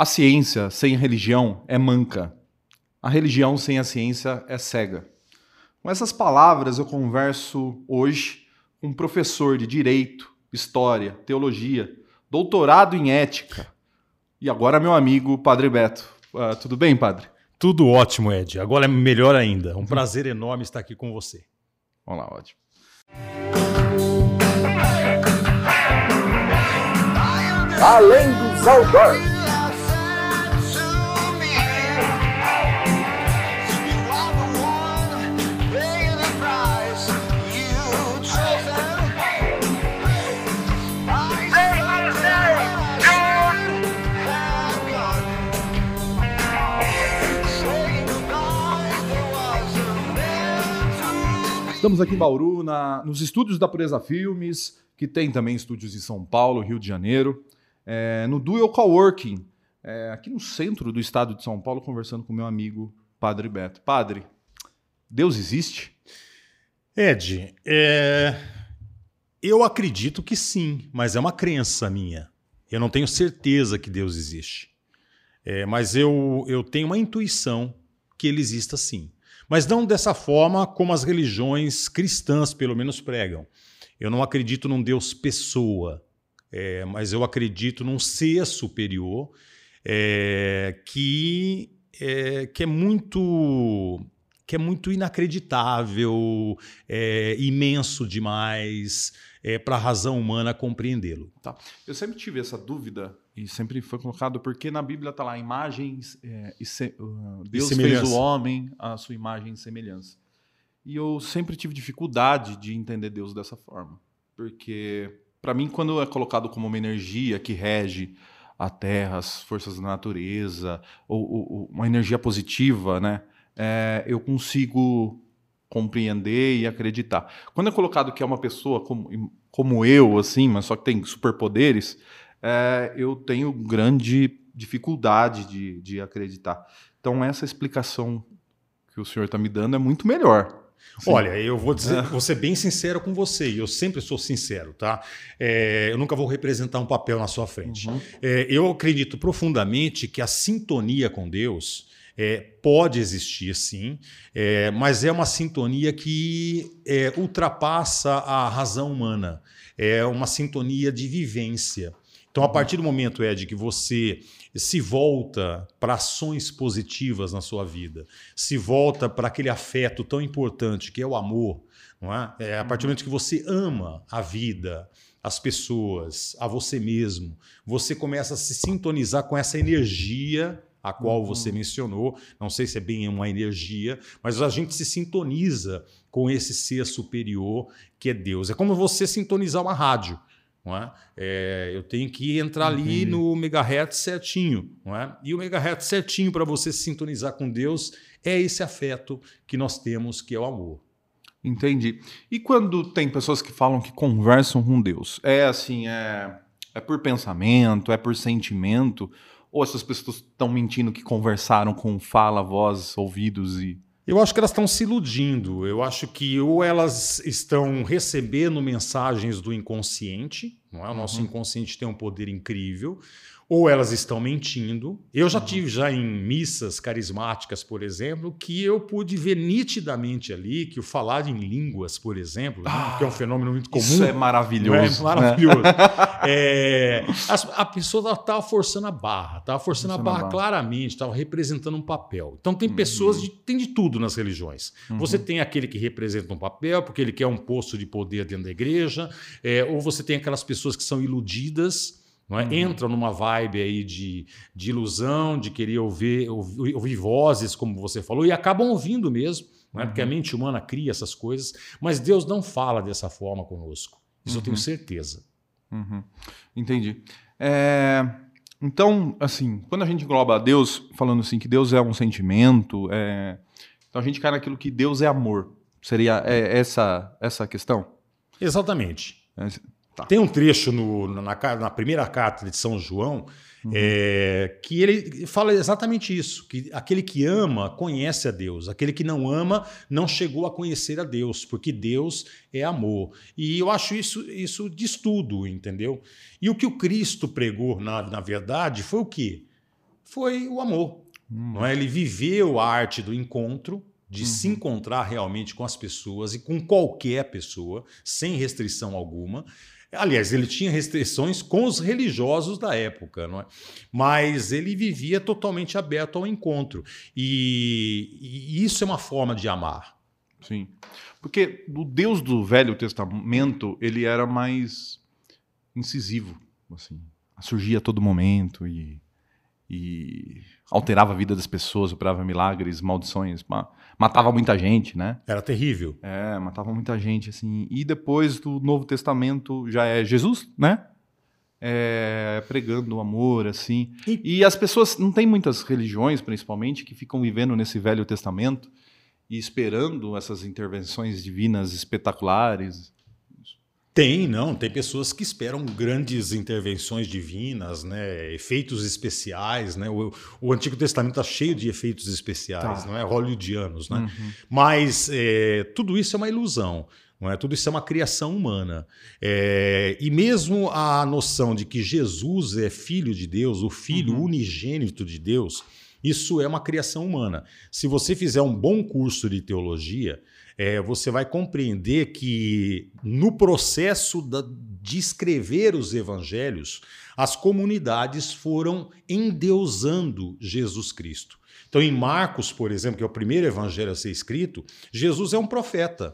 A ciência sem a religião é manca. A religião sem a ciência é cega. Com essas palavras eu converso hoje com um professor de direito, história, teologia, doutorado em ética e agora meu amigo Padre Beto. Uh, tudo bem, Padre? Tudo ótimo, Ed. Agora é melhor ainda. Um prazer enorme estar aqui com você. Vamos lá, ótimo. Além dos outdoors. Estamos aqui em Bauru, na, nos estúdios da Pureza Filmes, que tem também estúdios em São Paulo, Rio de Janeiro, é, no Dual Coworking, é, aqui no centro do estado de São Paulo, conversando com meu amigo Padre Beto. Padre, Deus existe? Ed, é... eu acredito que sim, mas é uma crença minha. Eu não tenho certeza que Deus existe. É, mas eu, eu tenho uma intuição que ele exista sim. Mas não dessa forma como as religiões cristãs, pelo menos, pregam. Eu não acredito num Deus pessoa, é, mas eu acredito num ser superior é, que, é, que é muito que é muito inacreditável, é, imenso demais é, para a razão humana compreendê-lo. Tá. Eu sempre tive essa dúvida e sempre foi colocado porque na Bíblia está lá imagens é, e se, uh, Deus e fez o homem a sua imagem e semelhança. E eu sempre tive dificuldade de entender Deus dessa forma, porque para mim quando é colocado como uma energia que rege a Terra, as forças da natureza, ou, ou uma energia positiva, né? É, eu consigo compreender e acreditar. Quando é colocado que é uma pessoa como, como eu, assim, mas só que tem superpoderes, é, eu tenho grande dificuldade de, de acreditar. Então, essa explicação que o senhor está me dando é muito melhor. Sim. Olha, eu vou dizer, é. vou ser bem sincero com você, e eu sempre sou sincero, tá? É, eu nunca vou representar um papel na sua frente. Uhum. É, eu acredito profundamente que a sintonia com Deus é, pode existir, sim, é, mas é uma sintonia que é, ultrapassa a razão humana. É uma sintonia de vivência. Então, a partir do momento, Ed, que você se volta para ações positivas na sua vida, se volta para aquele afeto tão importante que é o amor, não é? é a partir do momento que você ama a vida, as pessoas, a você mesmo, você começa a se sintonizar com essa energia a qual você uhum. mencionou. Não sei se é bem uma energia, mas a gente se sintoniza com esse ser superior que é Deus. É como você sintonizar uma rádio. Não é? é? eu tenho que entrar ali no megahertz certinho. Não é? E o megahertz certinho para você se sintonizar com Deus é esse afeto que nós temos, que é o amor. Entendi. E quando tem pessoas que falam que conversam com Deus, é assim, é, é por pensamento, é por sentimento, ou essas pessoas estão mentindo que conversaram com fala, voz, ouvidos e eu acho que elas estão se iludindo. Eu acho que ou elas estão recebendo mensagens do inconsciente, não é? O nosso uhum. inconsciente tem um poder incrível, ou elas estão mentindo. Eu já uhum. tive já em missas carismáticas, por exemplo, que eu pude ver nitidamente ali que o falar em línguas, por exemplo, ah, que é um fenômeno muito comum. Isso é maravilhoso. É maravilhoso. Né? é, a, a, pessoa estava forçando a barra, estava forçando, forçando, a barra, barra. claramente, estava representando um papel. Então tem pessoas, uhum. de, tem de tudo nas religiões. Uhum. Você tem aquele que representa um papel, porque ele quer um posto de poder dentro da igreja, é, ou você tem aquelas pessoas que são iludidas não é? Uhum. Entram numa vibe aí de, de ilusão, de querer ouvir, ouvir, ouvir, vozes, como você falou, e acabam ouvindo mesmo, não é? Porque a uhum. mente humana cria essas coisas, mas Deus não fala dessa forma conosco. Isso uhum. eu tenho uhum. certeza. Uhum. Entendi. É... Então, assim, quando a gente engloba Deus, falando assim que Deus é um sentimento, é... então a gente cai naquilo que Deus é amor. Seria é, essa, essa a questão? Exatamente. É... Tá. Tem um trecho no, na, na, primeira carta de São João uhum. é, que ele fala exatamente isso: que aquele que ama conhece a Deus, aquele que não ama não chegou a conhecer a Deus, porque Deus é amor. E eu acho isso, isso de estudo, entendeu? E o que o Cristo pregou, na, na verdade, foi o quê? foi o amor. Hum. Não é? Ele viveu a arte do encontro, de uhum. se encontrar realmente com as pessoas e com qualquer pessoa, sem restrição alguma. Aliás, ele tinha restrições com os religiosos da época, não é? mas ele vivia totalmente aberto ao encontro. E, e isso é uma forma de amar. Sim. Porque o Deus do Velho Testamento, ele era mais incisivo, assim. Surgia a todo momento e, e alterava a vida das pessoas, operava milagres, maldições, matava muita gente, né? Era terrível. É, matava muita gente, assim. E depois do Novo Testamento já é Jesus, né? É, pregando o amor, assim. E... e as pessoas, não tem muitas religiões, principalmente, que ficam vivendo nesse Velho Testamento e esperando essas intervenções divinas espetaculares. Tem, não. Tem pessoas que esperam grandes intervenções divinas, né? efeitos especiais. Né? O, o Antigo Testamento está cheio de efeitos especiais, tá. não é? Hollywoodianos. Né? Uhum. Mas é, tudo isso é uma ilusão. Não é? Tudo isso é uma criação humana. É, e mesmo a noção de que Jesus é filho de Deus, o filho uhum. unigênito de Deus, isso é uma criação humana. Se você fizer um bom curso de teologia, é, você vai compreender que no processo da, de escrever os evangelhos, as comunidades foram endeusando Jesus Cristo. Então, em Marcos, por exemplo, que é o primeiro evangelho a ser escrito, Jesus é um profeta.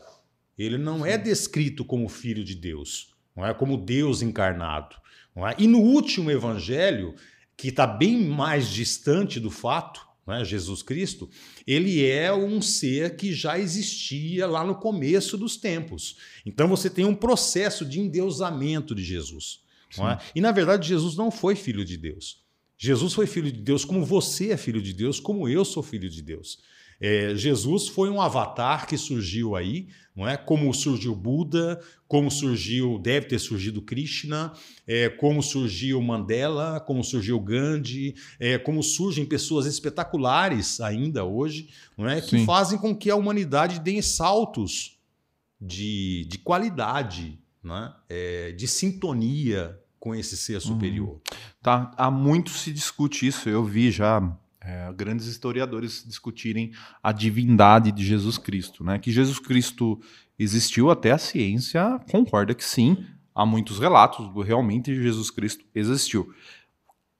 Ele não é descrito como filho de Deus, não é como Deus encarnado. É? E no último evangelho, que está bem mais distante do fato, né, Jesus Cristo, ele é um ser que já existia lá no começo dos tempos. Então você tem um processo de endeusamento de Jesus. É? E na verdade, Jesus não foi filho de Deus. Jesus foi filho de Deus como você é filho de Deus, como eu sou filho de Deus. É, Jesus foi um avatar que surgiu aí, não é? Como surgiu Buda, como surgiu, deve ter surgido Krishna, é, como surgiu Mandela, como surgiu Gandhi, é, como surgem pessoas espetaculares ainda hoje, não é? Que Sim. fazem com que a humanidade dê saltos de, de qualidade, né? É, de sintonia com esse ser superior. Uhum. Tá, há muito se discute isso. Eu vi já é, grandes historiadores discutirem a divindade de Jesus Cristo, né? Que Jesus Cristo existiu até a ciência concorda que sim, há muitos relatos do realmente Jesus Cristo existiu.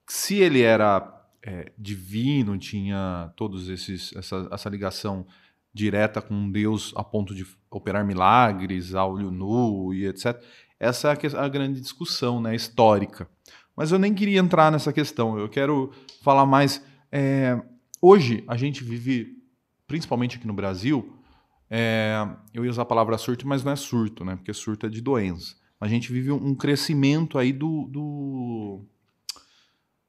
Se ele era é, divino, tinha todos esses essa, essa ligação direta com Deus a ponto de operar milagres, a olho nu e etc. Essa é a grande discussão, né, histórica. Mas eu nem queria entrar nessa questão. Eu quero falar mais é, hoje, a gente vive, principalmente aqui no Brasil, é, eu ia usar a palavra surto, mas não é surto, né? Porque surto é de doença. A gente vive um crescimento aí do, do,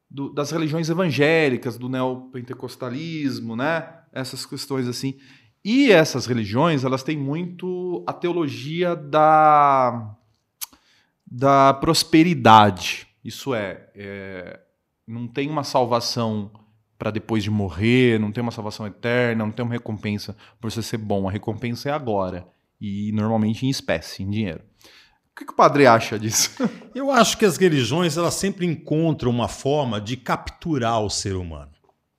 do das religiões evangélicas, do neopentecostalismo, né? Essas questões assim. E essas religiões, elas têm muito a teologia da, da prosperidade. Isso é, é não tem uma salvação para depois de morrer, não tem uma salvação eterna, não tem uma recompensa por você ser bom. A recompensa é agora. E normalmente em espécie, em dinheiro. O que, que o padre acha disso? Eu acho que as religiões elas sempre encontram uma forma de capturar o ser humano.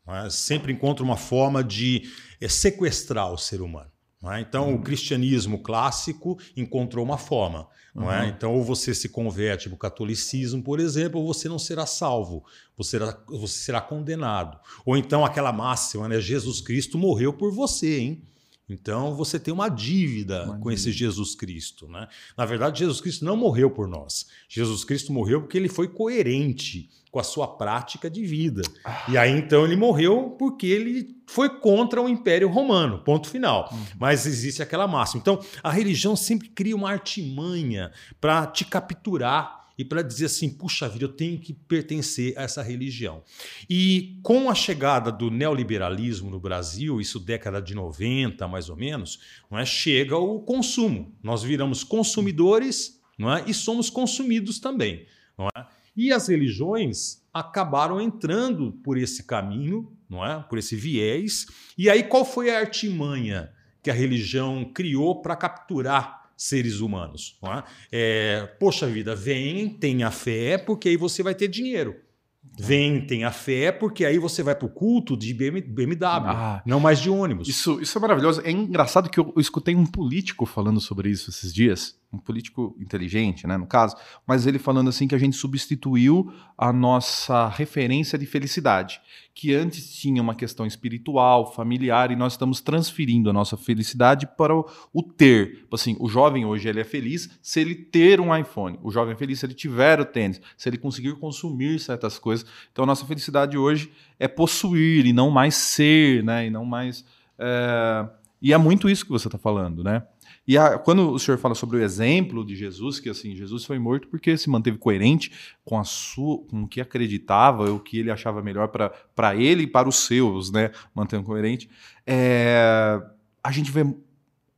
Né? Sempre encontram uma forma de é, sequestrar o ser humano. É? Então, o cristianismo clássico encontrou uma forma. É? Uhum. Então, ou você se converte para o catolicismo, por exemplo, ou você não será salvo, você será, você será condenado. Ou então aquela máxima, né? Jesus Cristo morreu por você, hein? Então você tem uma dívida com esse Jesus Cristo. Né? Na verdade, Jesus Cristo não morreu por nós. Jesus Cristo morreu porque ele foi coerente com a sua prática de vida. Ah. E aí então ele morreu porque ele foi contra o Império Romano, ponto final. Uhum. Mas existe aquela máxima. Então a religião sempre cria uma artimanha para te capturar e para dizer assim, puxa vida, eu tenho que pertencer a essa religião. E com a chegada do neoliberalismo no Brasil, isso década de 90 mais ou menos, não é? chega o consumo. Nós viramos consumidores não é? e somos consumidos também. Não é? E as religiões acabaram entrando por esse caminho, não é? por esse viés. E aí qual foi a artimanha que a religião criou para capturar seres humanos. Não é? É, poxa vida, vem, tenha fé, porque aí você vai ter dinheiro. Vem, tem a fé, porque aí você vai para o culto de BMW, ah, não mais de ônibus. Isso, isso é maravilhoso. É engraçado que eu, eu escutei um político falando sobre isso esses dias um político inteligente, né, no caso, mas ele falando assim que a gente substituiu a nossa referência de felicidade, que antes tinha uma questão espiritual, familiar, e nós estamos transferindo a nossa felicidade para o, o ter. Assim, o jovem hoje ele é feliz se ele ter um iPhone, o jovem é feliz se ele tiver o tênis, se ele conseguir consumir certas coisas. Então a nossa felicidade hoje é possuir e não mais ser, né, e não mais é... e é muito isso que você está falando, né? E a, quando o senhor fala sobre o exemplo de Jesus, que assim, Jesus foi morto porque se manteve coerente com, a sua, com o que acreditava, o que ele achava melhor para ele e para os seus, né? Mantendo coerente. É, a gente vê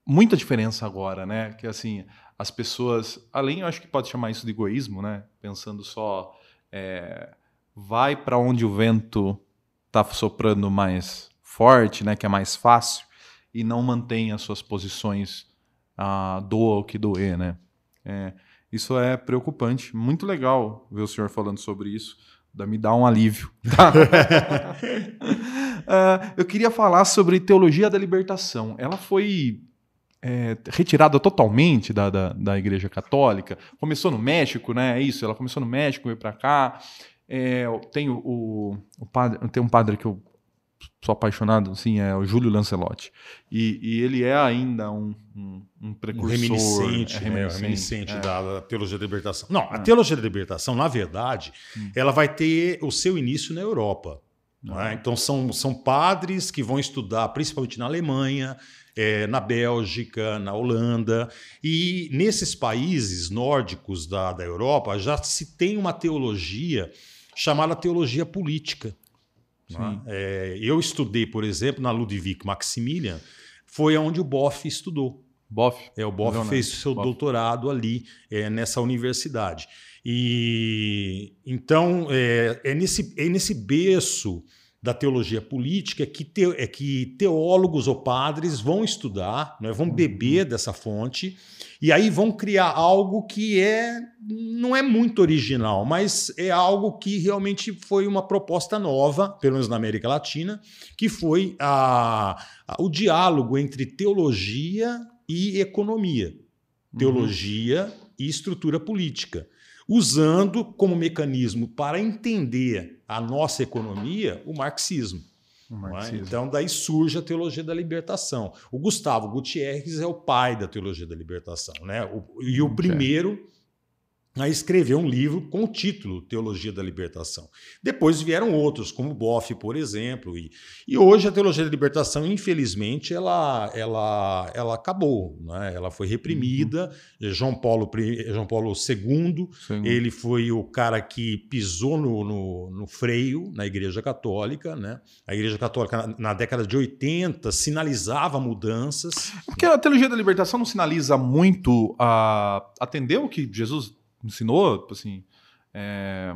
muita diferença agora, né? Que assim, as pessoas, além, eu acho que pode chamar isso de egoísmo, né? Pensando só, é, vai para onde o vento está soprando mais forte, né? Que é mais fácil e não mantém as suas posições a doa o que doer, né? É, isso é preocupante. Muito legal ver o senhor falando sobre isso. Me dá um alívio. Tá? uh, eu queria falar sobre teologia da libertação. Ela foi é, retirada totalmente da, da, da, Igreja Católica. Começou no México, né? É isso. Ela começou no México, veio para cá. É, tem, o, o, o padre, tem um padre que eu sou apaixonado, assim, é o Júlio Lancelotti. E, e ele é ainda um, um, um precursor. Um reminiscente, é, reminiscente, é, reminiscente é. Da, da, teologia da libertação. Não, a é. teologia da libertação, na verdade, hum. ela vai ter o seu início na Europa. É? Então, são, são padres que vão estudar principalmente na Alemanha, é, na Bélgica, na Holanda. E nesses países nórdicos da, da Europa já se tem uma teologia chamada teologia política. Né? É, eu estudei, por exemplo, na Ludwig Maximilian, foi onde o Boff estudou. Boff? É, o Boff Leonardo. fez seu Boff. doutorado ali é, nessa universidade. E então é, é, nesse, é nesse berço da teologia política que, te, é que teólogos ou padres vão estudar, né, vão beber uhum. dessa fonte e aí vão criar algo que é não é muito original, mas é algo que realmente foi uma proposta nova, pelo menos na América Latina, que foi a, a o diálogo entre teologia e economia, uhum. teologia e estrutura política, usando como mecanismo para entender a nossa economia o marxismo. É? Então, daí surge a teologia da libertação. O Gustavo Gutierrez é o pai da teologia da libertação. Né? O, e o primeiro a escrever um livro com o título Teologia da Libertação. Depois vieram outros, como Boff, por exemplo, e, e hoje a Teologia da Libertação, infelizmente, ela, ela, ela acabou, né? ela foi reprimida. Uhum. João, Paulo, João Paulo II, Sim. ele foi o cara que pisou no, no, no, freio na Igreja Católica. Né? A Igreja Católica, na, na década de 80, sinalizava mudanças. Porque a Teologia da Libertação não sinaliza muito a atender o que Jesus ensinou, tipo assim, é,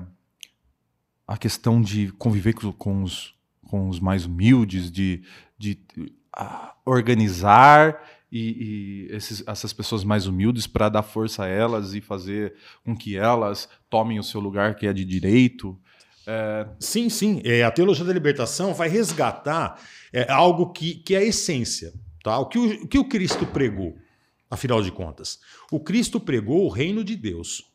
a questão de conviver com, com, os, com os mais humildes, de, de organizar e, e esses, essas pessoas mais humildes para dar força a elas e fazer com que elas tomem o seu lugar que é de direito. É... Sim, sim. É, a teologia da libertação vai resgatar é, algo que, que é a essência. Tá? O, que o, o que o Cristo pregou, afinal de contas? O Cristo pregou o reino de Deus.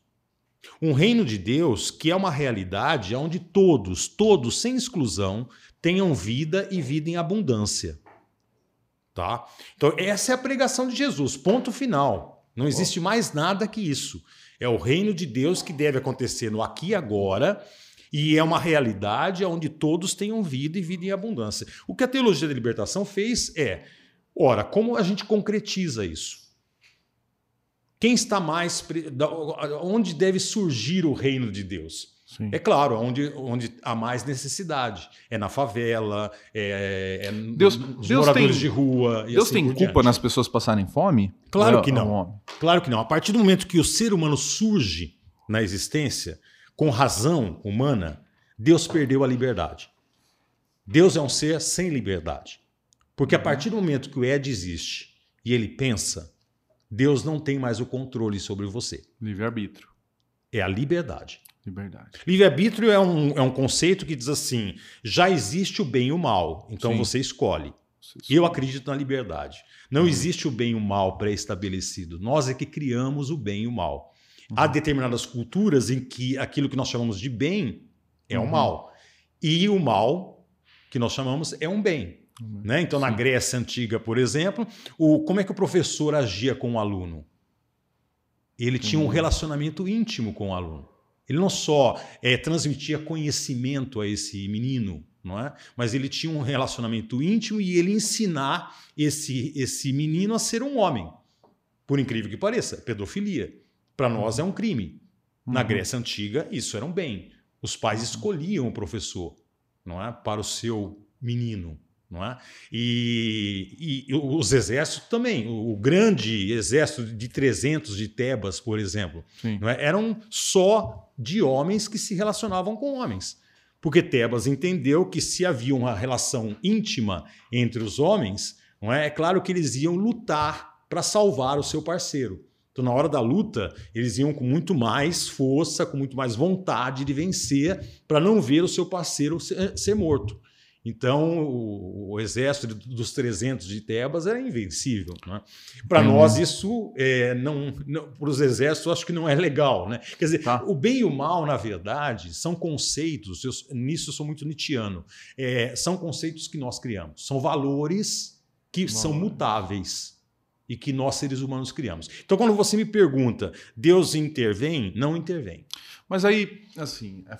Um reino de Deus que é uma realidade onde todos, todos, sem exclusão, tenham vida e vida em abundância. Tá? Então, essa é a pregação de Jesus, ponto final. Não existe mais nada que isso. É o reino de Deus que deve acontecer no aqui e agora, e é uma realidade onde todos tenham vida e vida em abundância. O que a teologia da libertação fez é, ora, como a gente concretiza isso? Quem está mais. Onde deve surgir o reino de Deus? Sim. É claro, onde, onde há mais necessidade. É na favela, é, é Deus, nos Deus moradores tem, de rua. Deus assim tem culpa diante. nas pessoas passarem fome? Claro que não. Claro que não. A partir do momento que o ser humano surge na existência, com razão humana, Deus perdeu a liberdade. Deus é um ser sem liberdade. Porque a uhum. partir do momento que o Ed existe e ele pensa, Deus não tem mais o controle sobre você. Livre-arbítrio. É a liberdade. Liberdade. Livre-arbítrio é um, é um conceito que diz assim: já existe o bem e o mal, então Sim. você escolhe. E eu acredito na liberdade. Não uhum. existe o bem e o mal pré-estabelecido. Nós é que criamos o bem e o mal. Uhum. Há determinadas culturas em que aquilo que nós chamamos de bem é uhum. o mal. E o mal, que nós chamamos, é um bem. Uhum. Né? Então, Sim. na Grécia Antiga, por exemplo, o, como é que o professor agia com o aluno? Ele tinha um uhum. relacionamento íntimo com o aluno. Ele não só é, transmitia conhecimento a esse menino, não é? mas ele tinha um relacionamento íntimo e ele ensinar esse, esse menino a ser um homem. Por incrível que pareça, pedofilia. Para nós é um crime. Na uhum. Grécia Antiga, isso era um bem. Os pais escolhiam o professor não é? para o seu menino. Não é? E, e, os exércitos também. O, grande exército de 300 de Tebas, por exemplo, é? eram só de homens que se relacionavam com homens. Porque Tebas entendeu que se havia uma relação íntima entre os homens, não é? é claro que eles iam lutar para salvar o seu parceiro. Então, na hora da luta, eles iam com muito mais força, com muito mais vontade de vencer, para não ver o seu parceiro ser, ser morto. Então, o, o, exército dos 300 de Tebas era invencível. Né? Para uhum. nós, isso é, não, não para os exércitos, acho que não é legal. Né? Quer dizer, tá. o bem e o mal, na verdade, são conceitos, eu, nisso eu sou muito nietzschiano, é, são conceitos que nós criamos, são valores que são mutáveis e que nós, seres humanos, criamos. Então, quando você me pergunta, Deus intervém? Não intervém. Mas aí, assim, é,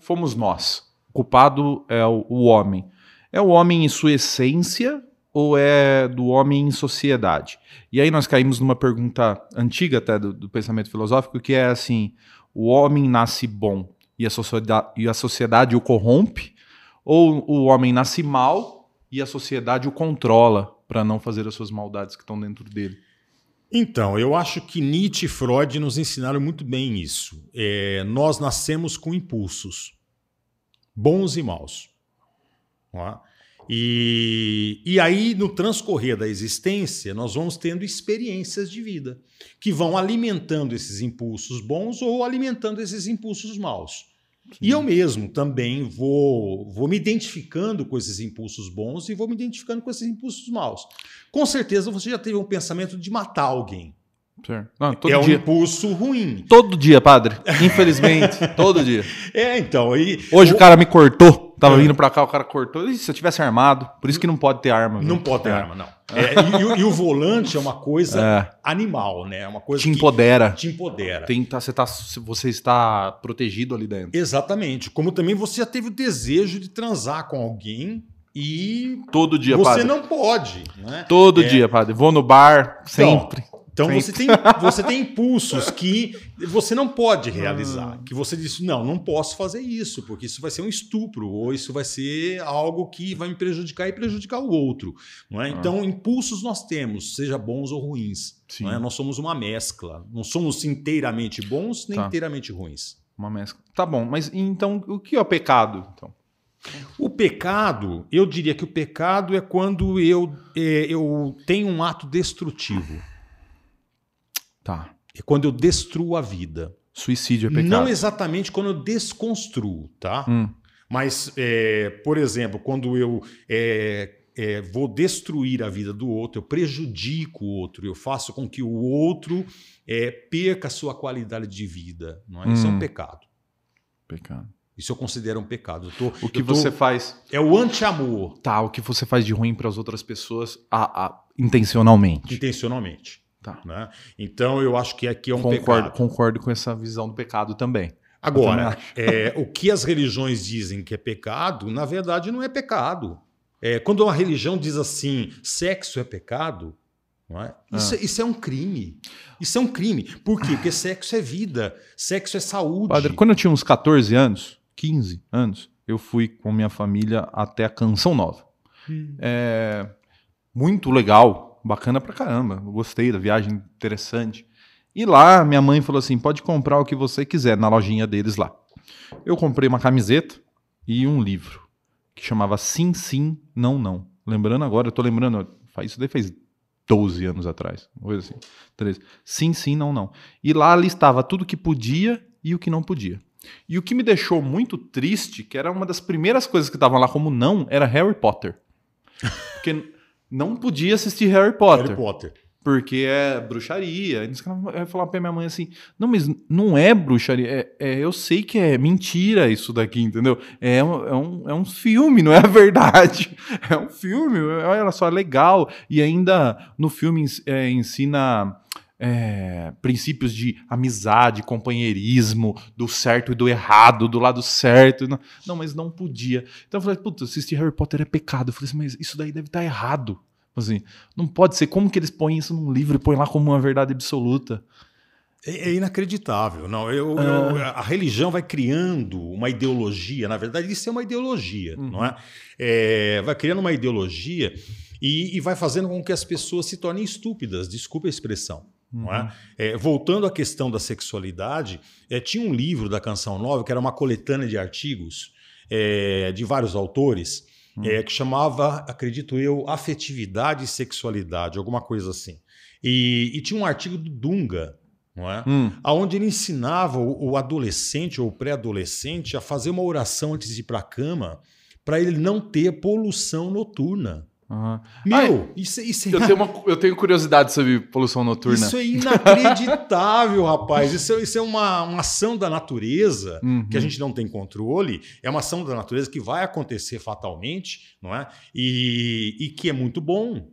fomos nós culpado é o, o homem. É o homem em sua essência ou é do homem em sociedade? E aí nós caímos numa pergunta antiga até do, do pensamento filosófico, que é assim: o homem nasce bom e a sociedade, e a sociedade o corrompe? Ou o homem nasce mal e a sociedade o controla para não fazer as suas maldades que estão dentro dele? Então, eu acho que Nietzsche e Freud nos ensinaram muito bem isso. É, nós nascemos com impulsos bons e maus. É? E, e aí, no transcorrer da existência, nós vamos tendo experiências de vida que vão alimentando esses impulsos bons ou alimentando esses impulsos maus. Sim. E eu mesmo também vou, vou me identificando com esses impulsos bons e vou me identificando com esses impulsos maus. Com certeza você já teve um pensamento de matar alguém. Não, é um impulso ruim. Todo dia, padre. Infelizmente, todo dia. É, então. E, Hoje o... o cara me cortou. Tava é. vindo pra cá, o cara cortou. E se eu tivesse armado? Por isso que não pode ter arma. Não viu? pode ter é. arma, não. É, e, e, o volante é uma coisa é. animal, né? É uma coisa te empodera. Te empodera. Tem, tá, você, tá, você está protegido ali dentro. Exatamente. Como também você já teve o desejo de transar com alguém e. Todo dia, você padre. Você não pode. Né? Todo é. dia, padre. Vou no bar, então, sempre. Então, então você tem, você tem impulsos que você não pode realizar. Que você diz, não, não posso fazer isso, porque isso vai ser um estupro, ou isso vai ser algo que vai me prejudicar e prejudicar o outro. Não é? Então, impulsos nós temos, seja bons ou ruins. Não é? Nós somos uma mescla. Não somos inteiramente bons nem tá. inteiramente ruins. Uma mescla. Tá bom, mas então o que é o pecado? Então? O pecado, eu diria que o pecado é quando eu, é, eu tenho um ato destrutivo. Tá. É quando eu destruo a vida. Suicídio é pecado. Não exatamente quando eu desconstruo, tá? Hum. Mas, é, por exemplo, quando eu é, é, vou destruir a vida do outro, eu prejudico o outro, eu faço com que o outro é, perca a sua qualidade de vida. Não é? Isso é um hum. pecado. Pecado. Isso eu considero um pecado. Tô, o que tô, você faz. É o anti-amor. Tá, o que você faz de ruim para as outras pessoas a, a, intencionalmente. Intencionalmente. Tá. Né? Então eu acho que aqui é um concordo, pecado. Concordo com essa visão do pecado também. Agora, é, o que as religiões dizem que é pecado, na verdade não é pecado. É, quando uma religião diz assim, sexo é pecado, é? Isso, ah. isso, é um crime. Isso é um crime. Por quê? Porque sexo é vida, sexo é saúde. Padre, quando eu tinha uns 14 anos, 15 anos, eu fui com minha família até a Canção Nova. Hum. É muito legal bacana pra caramba. Gostei da viagem, interessante. E lá, minha mãe falou assim: pode comprar o que você quiser na lojinha deles lá. Eu comprei uma camiseta e um livro que chamava Sim, Sim, Não, Não. Lembrando agora, eu tô lembrando, isso daí fez 12 anos atrás, coisa assim, 13. Sim, sim, não, não. E lá listava tudo que podia e o que não podia. E o que me deixou muito triste, que era uma das primeiras coisas que estavam lá como não, era Harry Potter. Porque não podia assistir Harry Potter. Harry Potter. Porque é bruxaria. Eu falar pra minha mãe assim: não, mas não é bruxaria. É, é, eu sei que é mentira isso daqui, entendeu? É um, é, um, é um filme, não é a verdade. É um filme, olha só, é legal. E ainda no filme é, ensina é, princípios de amizade, companheirismo, do certo e do errado, do lado certo. Não, não mas não podia. Então eu falei, puta, assistir Harry Potter é pecado. Eu falei assim, mas isso daí deve estar errado. Assim, não pode ser. Como que eles põem isso num livro e põem lá como uma verdade absoluta? É, é inacreditável. Não, eu, é. eu, a religião vai criando uma ideologia. Na verdade, isso é uma ideologia, uhum. não é? é? Vai criando uma ideologia e, e, vai fazendo com que as pessoas se tornem estúpidas. Desculpe a expressão. Uhum. É? Uhum. é? voltando à questão da sexualidade, é, tinha um livro da Canção Nova que era uma coletânea de artigos é, de vários autores hum. é, que chamava, acredito eu, afetividade e sexualidade, alguma coisa assim. E, e tinha um artigo do Dunga, não é? Hum. Onde ele ensinava o, o adolescente ou pré-adolescente a fazer uma oração antes de ir para a cama para ele não ter poluição noturna. Uhum. Meu, Ai, isso, isso é... eu, tenho uma, eu tenho curiosidade sobre poluição noturna. Isso é inacreditável, rapaz. Isso, é, isso é uma, uma ação da natureza uhum. que a gente não tem controle. É uma ação da natureza que vai acontecer fatalmente, não é? E, e que é muito bom.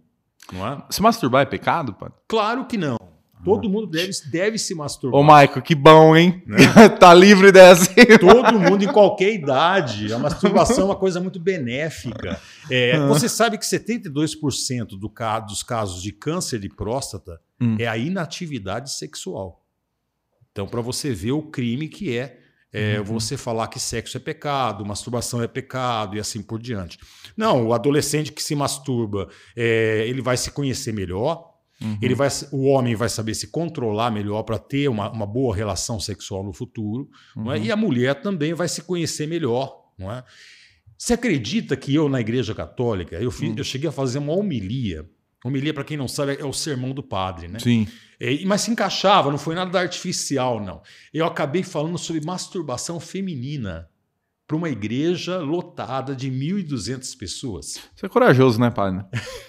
Não é? Se masturbar é pecado, pai? Claro que não. Todo mundo deve, deve se masturbar. Ô, Maico, que bom, hein? Né? tá livre dessa. Todo mundo, em qualquer idade. A masturbação é uma coisa muito benéfica. É, você sabe que 72% do, dos casos de câncer de próstata hum. é a inatividade sexual. Então, para você ver o crime que é, é uhum. você falar que sexo é pecado, masturbação é pecado e assim por diante. Não, o adolescente que se masturba, é, ele vai se conhecer melhor, Uhum. Ele vai, o homem vai saber se controlar melhor para ter uma, uma boa relação sexual no futuro, uhum. é? Uhum. e a mulher também vai se conhecer melhor. Não é? Você acredita que eu, na Igreja Católica, eu, fiz, uhum. eu cheguei a fazer uma homilia? Homilia, para quem não sabe, é o sermão do padre, né? Sim. É, mas se encaixava, não foi nada artificial, não. Eu acabei falando sobre masturbação feminina para uma igreja lotada de 1.200 pessoas. Você é corajoso, né, padre?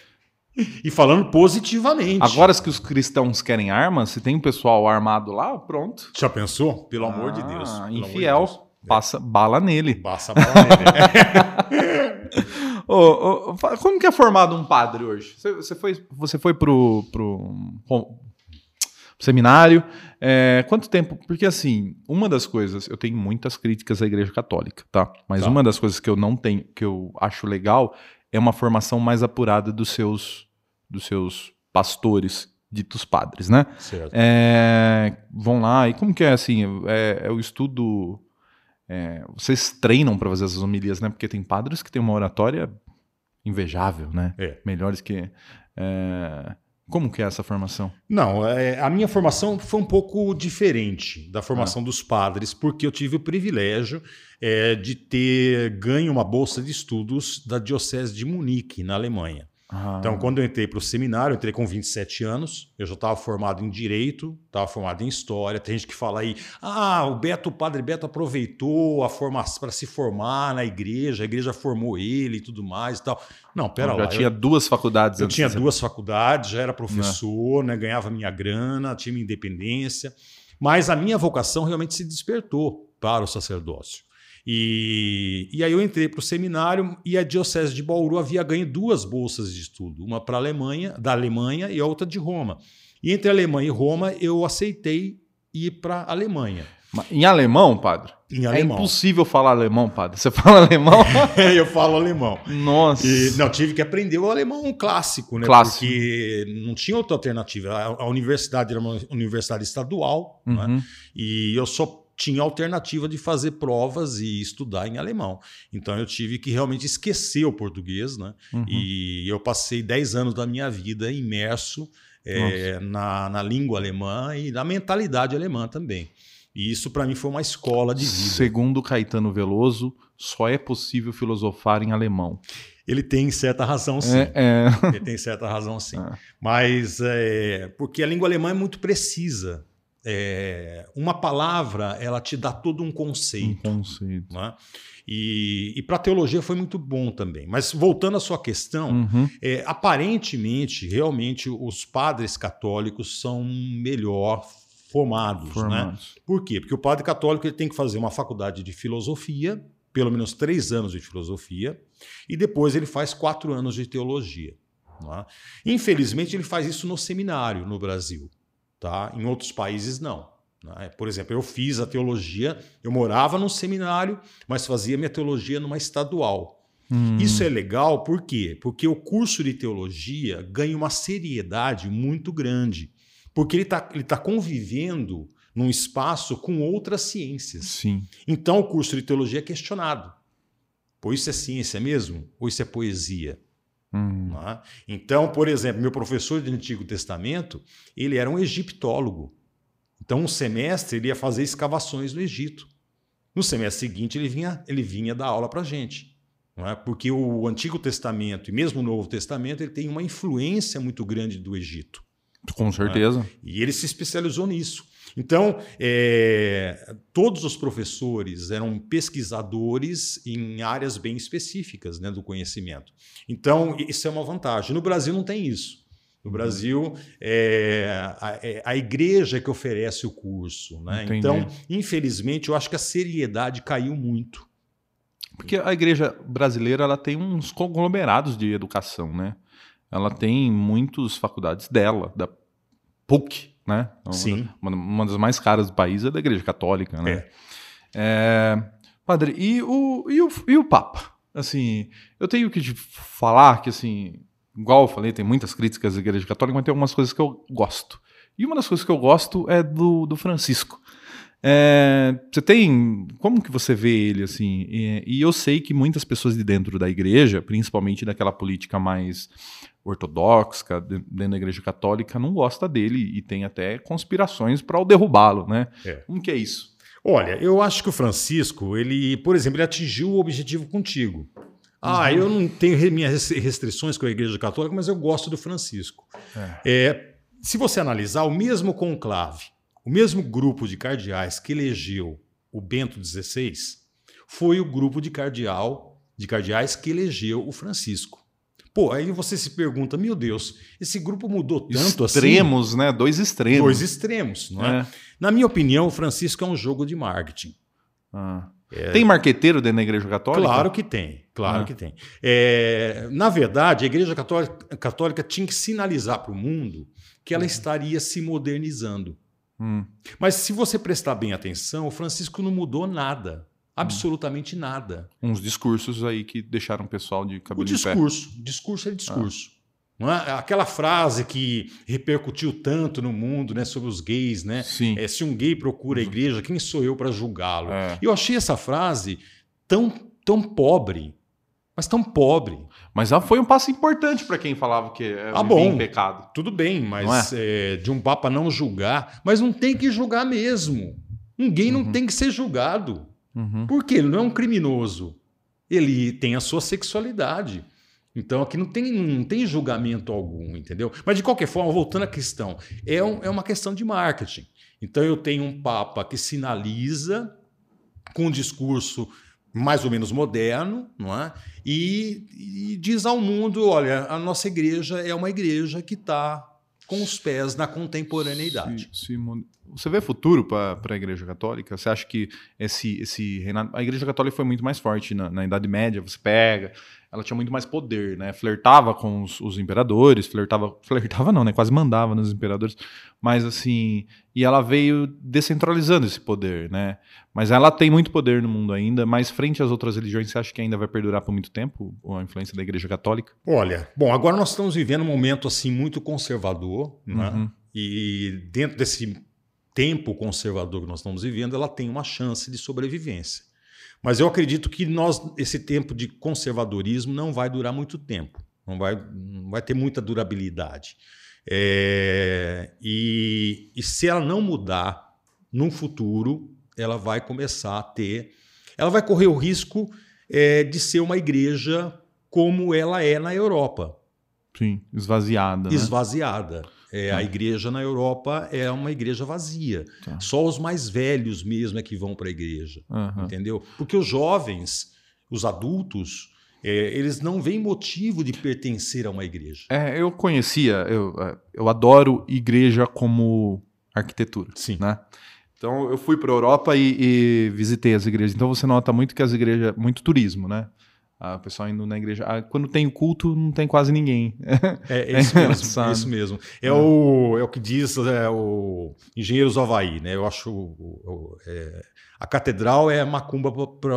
E falando positivamente. Agora que os cristãos querem armas, se tem um pessoal armado lá, pronto. Já pensou? Pelo ah, amor de Deus. Infiel. De Deus. Passa é. bala nele. Passa bala nele. oh, oh, como que é formado um padre hoje? Você, você foi, você foi pro, pro, pro seminário. É, quanto tempo? Porque assim, uma das coisas, eu tenho muitas críticas à Igreja Católica, tá? Mas tá. uma das coisas que eu não tenho, que eu acho legal, é uma formação mais apurada dos seus, dos seus pastores, ditos padres, né? Certo. É, vão lá, e como que é assim? É, é o estudo. É, vocês treinam para fazer essas homilias, né? Porque tem padres que têm uma oratória invejável, né? É. Melhores que. É, como que é essa formação? Não, é, a minha formação foi um pouco diferente da formação ah. dos padres, porque eu tive o privilégio é, de ter ganho uma bolsa de estudos da Diocese de Munique, na Alemanha. Ah. Então, quando eu entrei para o seminário, eu entrei com 27 anos, eu já estava formado em Direito, estava formado em História. Tem gente que fala aí, ah, o Beto, o padre Beto aproveitou a formação para se formar na igreja, a igreja formou ele e tudo mais e tal. Não, pera eu lá. Já tinha eu, duas faculdades. Eu tinha duas faculdades, já era professor, né, ganhava minha grana, tinha minha independência. Mas a minha vocação realmente se despertou para o sacerdócio. E, e aí eu entrei para o seminário e a Diocese de Bauru havia ganho duas bolsas de estudo, uma para a Alemanha, da Alemanha e a outra de Roma. E entre Alemanha e Roma eu aceitei ir para a Alemanha. Em alemão, padre? Em alemão. É impossível falar alemão, padre. Você fala alemão? eu falo alemão. Nossa. E, não, tive que aprender o alemão clássico, né? Clássico. Porque não tinha outra alternativa. A, a universidade era uma universidade estadual, né? uhum. né? E eu só tinha alternativa de fazer provas e estudar em alemão. Então eu tive que realmente esquecer o português, né? Uhum. E eu passei 10 anos da minha vida imerso é, na, na língua alemã e na mentalidade alemã também. E isso para mim foi uma escola de vida. Segundo Caetano Veloso, só é possível filosofar em alemão. Ele tem certa razão, sim. É, é. Ele tem certa razão, sim. É. Mas é, porque a língua alemã é muito precisa. É, uma palavra ela te dá todo um conceito. Um conceito. Né? E, e para a teologia foi muito bom também. Mas voltando à sua questão, Uhum. é, aparentemente, realmente, os padres católicos são melhor formados. Né? Formados. Por quê? Porque o padre católico ele tem que fazer uma faculdade de filosofia, pelo menos três anos de filosofia, e depois ele faz quatro anos de teologia. não é? Infelizmente, ele faz isso no seminário no Brasil. Tá? Em outros países, não. né? Por exemplo, eu fiz a teologia, eu morava num seminário, mas fazia minha teologia numa estadual. Hum. Isso é legal por quê? Porque o curso de teologia ganha uma seriedade muito grande. Porque ele está ele tá convivendo num espaço com outras ciências. Sim. Então o curso de teologia é questionado. Pô, isso é ciência mesmo? Ou isso é poesia? Hum. É? Então, por exemplo, meu professor de Antigo Testamento, ele era um egiptólogo. Então, um semestre ele ia fazer escavações no Egito. No semestre seguinte, ele vinha, ele vinha dar aula para a gente. Não é? Porque o Antigo Testamento e mesmo o Novo Testamento ele tem uma influência muito grande do Egito. Com certeza. E ele se especializou nisso. Então, é, todos os professores eram pesquisadores em áreas bem específicas né, do conhecimento. Então, isso é uma vantagem. No Brasil não tem isso. No Brasil, é a, é a igreja que oferece o curso. Né? Entendi. Então, infelizmente, eu acho que a seriedade caiu muito. Porque a igreja brasileira ela tem uns conglomerados de educação, né? Ela tem muitas faculdades dela, da PUC, né? Sim. Uma, uma das mais caras do país é da igreja católica, né? É. É, padre, e o, e, o, e o Papa? Assim, eu tenho que te falar que, assim, igual eu falei, tem muitas críticas à igreja católica, mas tem algumas coisas que eu gosto. E uma das coisas que eu gosto é do, do Francisco. É, você tem. Como que você vê ele assim? E, e eu sei que muitas pessoas de dentro da igreja, principalmente daquela política mais ortodoxa, de- dentro da igreja católica, não gosta dele e tem até conspirações para o derrubá-lo, né? É. Como que é isso? Olha, eu acho que o Francisco, ele, por exemplo, ele atingiu o objetivo contigo. Ah, eu não tenho minhas restrições com a Igreja Católica, mas eu gosto do Francisco. É, se você analisar, o mesmo conclave, o mesmo grupo de cardeais que elegeu o Bento XVI, foi o grupo de cardeal de cardeais que elegeu o Francisco. Pô, aí você se pergunta, meu Deus, esse grupo mudou tanto assim? extremos, né? Dois extremos. Dois extremos, não é? É. Na minha opinião, o Francisco é um jogo de marketing. Ah. Tem marqueteiro dentro da igreja católica? Claro que tem, claro Ah. que tem. É, na verdade, a Igreja Católica, Católica tinha que sinalizar para o mundo que ela estaria se modernizando. Hum. Mas se você prestar bem atenção, o Francisco não mudou nada. Absolutamente nada. Uns discursos aí que deixaram o pessoal de O cabelo em discurso. Discurso é discurso. Não é? Aquela frase que repercutiu tanto no mundo né, sobre os gays, né? Sim. É, se um gay procura a igreja, quem sou eu para julgá-lo? É. Eu achei essa frase tão, tão pobre, mas tão pobre. Mas ah, foi um passo importante para quem falava que é Ah, bom. pecado. Tudo bem, mas é, de um papa não julgar, mas não tem que julgar mesmo. Um gay não tem que ser julgado. Uhum. Por quê? Ele não é um criminoso. Ele tem a sua sexualidade. Então aqui não tem, não tem julgamento algum, entendeu? Mas de qualquer forma, voltando à questão, é, um- é uma questão de marketing. Então eu tenho um Papa que sinaliza com um discurso mais ou menos moderno, não é? E, e diz ao mundo: olha, a nossa igreja é uma igreja que está com os pés na contemporaneidade. Se- se você vê futuro para a Igreja Católica? Você acha que esse, esse reinado. A Igreja Católica foi muito mais forte na, na Idade Média, você pega. Ela tinha muito mais poder, né? Flertava com os, os imperadores, flertava. Flertava não, né? Quase mandava nos imperadores. Mas assim. E ela veio descentralizando esse poder, né? Mas ela tem muito poder no mundo ainda, mas frente às outras religiões, você acha que ainda vai perdurar por muito tempo a influência da Igreja Católica? Olha, bom, agora nós estamos vivendo um momento assim muito conservador, né? Uhum. E dentro desse tempo conservador que nós estamos vivendo, ela tem uma chance de sobrevivência. Mas eu acredito que nós esse tempo de conservadorismo não vai durar muito tempo, não vai, não vai ter muita durabilidade. É, e, e se ela não mudar no futuro, ela vai começar a ter, ela vai correr o risco é, de ser uma igreja como ela é na Europa, Sim, esvaziada. né? É, a igreja na Europa é uma igreja vazia. Tá. Só os mais velhos mesmo é que vão para a igreja. Uhum. Entendeu? Porque os jovens, os adultos, é, eles não veem motivo de pertencer a uma igreja. É, eu conhecia, eu, é, eu adoro igreja como arquitetura. Sim. Né? Então eu fui para a Europa e, e, visitei as igrejas. Então você nota muito que as igrejas, muito turismo, né? A pessoa indo na igreja. Ah, quando tem culto, não tem quase ninguém. É, é isso mesmo. É isso mesmo. É, é, O, é o que diz é, o Engenheiros do Havaí, né? Eu acho. O, é, a catedral é macumba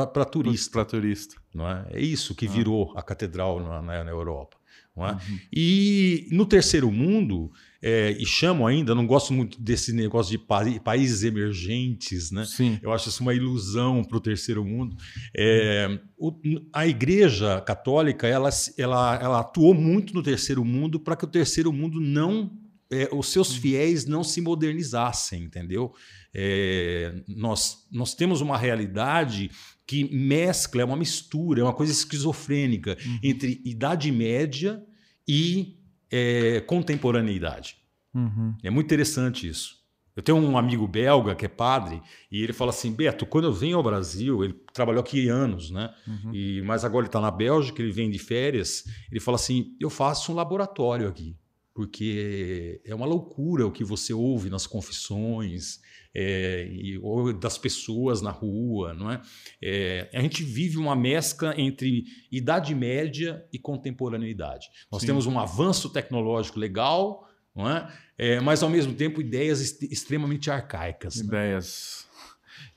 para turista. Para turista. Não é? é isso que ah. virou a catedral na, na, na Europa. Não é? Uhum. E no terceiro mundo, é, e chamam ainda, não gosto muito desse negócio de pa países emergentes, né? Sim. Eu acho isso uma ilusão para o terceiro mundo. É, o, a Igreja Católica ela, ela, ela atuou muito no terceiro mundo para que o terceiro mundo não, é, os seus fiéis não se modernizassem, entendeu? É, nós, nós temos uma realidade que mescla, é uma mistura, é uma coisa esquizofrênica uhum. entre Idade Média e é, contemporaneidade. Uhum. É muito interessante isso. Eu tenho um amigo belga que é padre e ele fala assim: Beto, quando eu venho ao Brasil, ele trabalhou aqui anos, né? Uhum. E, mas agora ele está na Bélgica, ele vem de férias. Ele fala assim: eu faço um laboratório aqui, porque é uma loucura o que você ouve nas confissões, é, e, ou das pessoas na rua, não é? é? A gente vive uma mescla entre Idade Média e contemporaneidade. Nós Sim. temos um avanço tecnológico legal, não é? é mas ao mesmo tempo ideias extremamente arcaicas. Né? Ideias,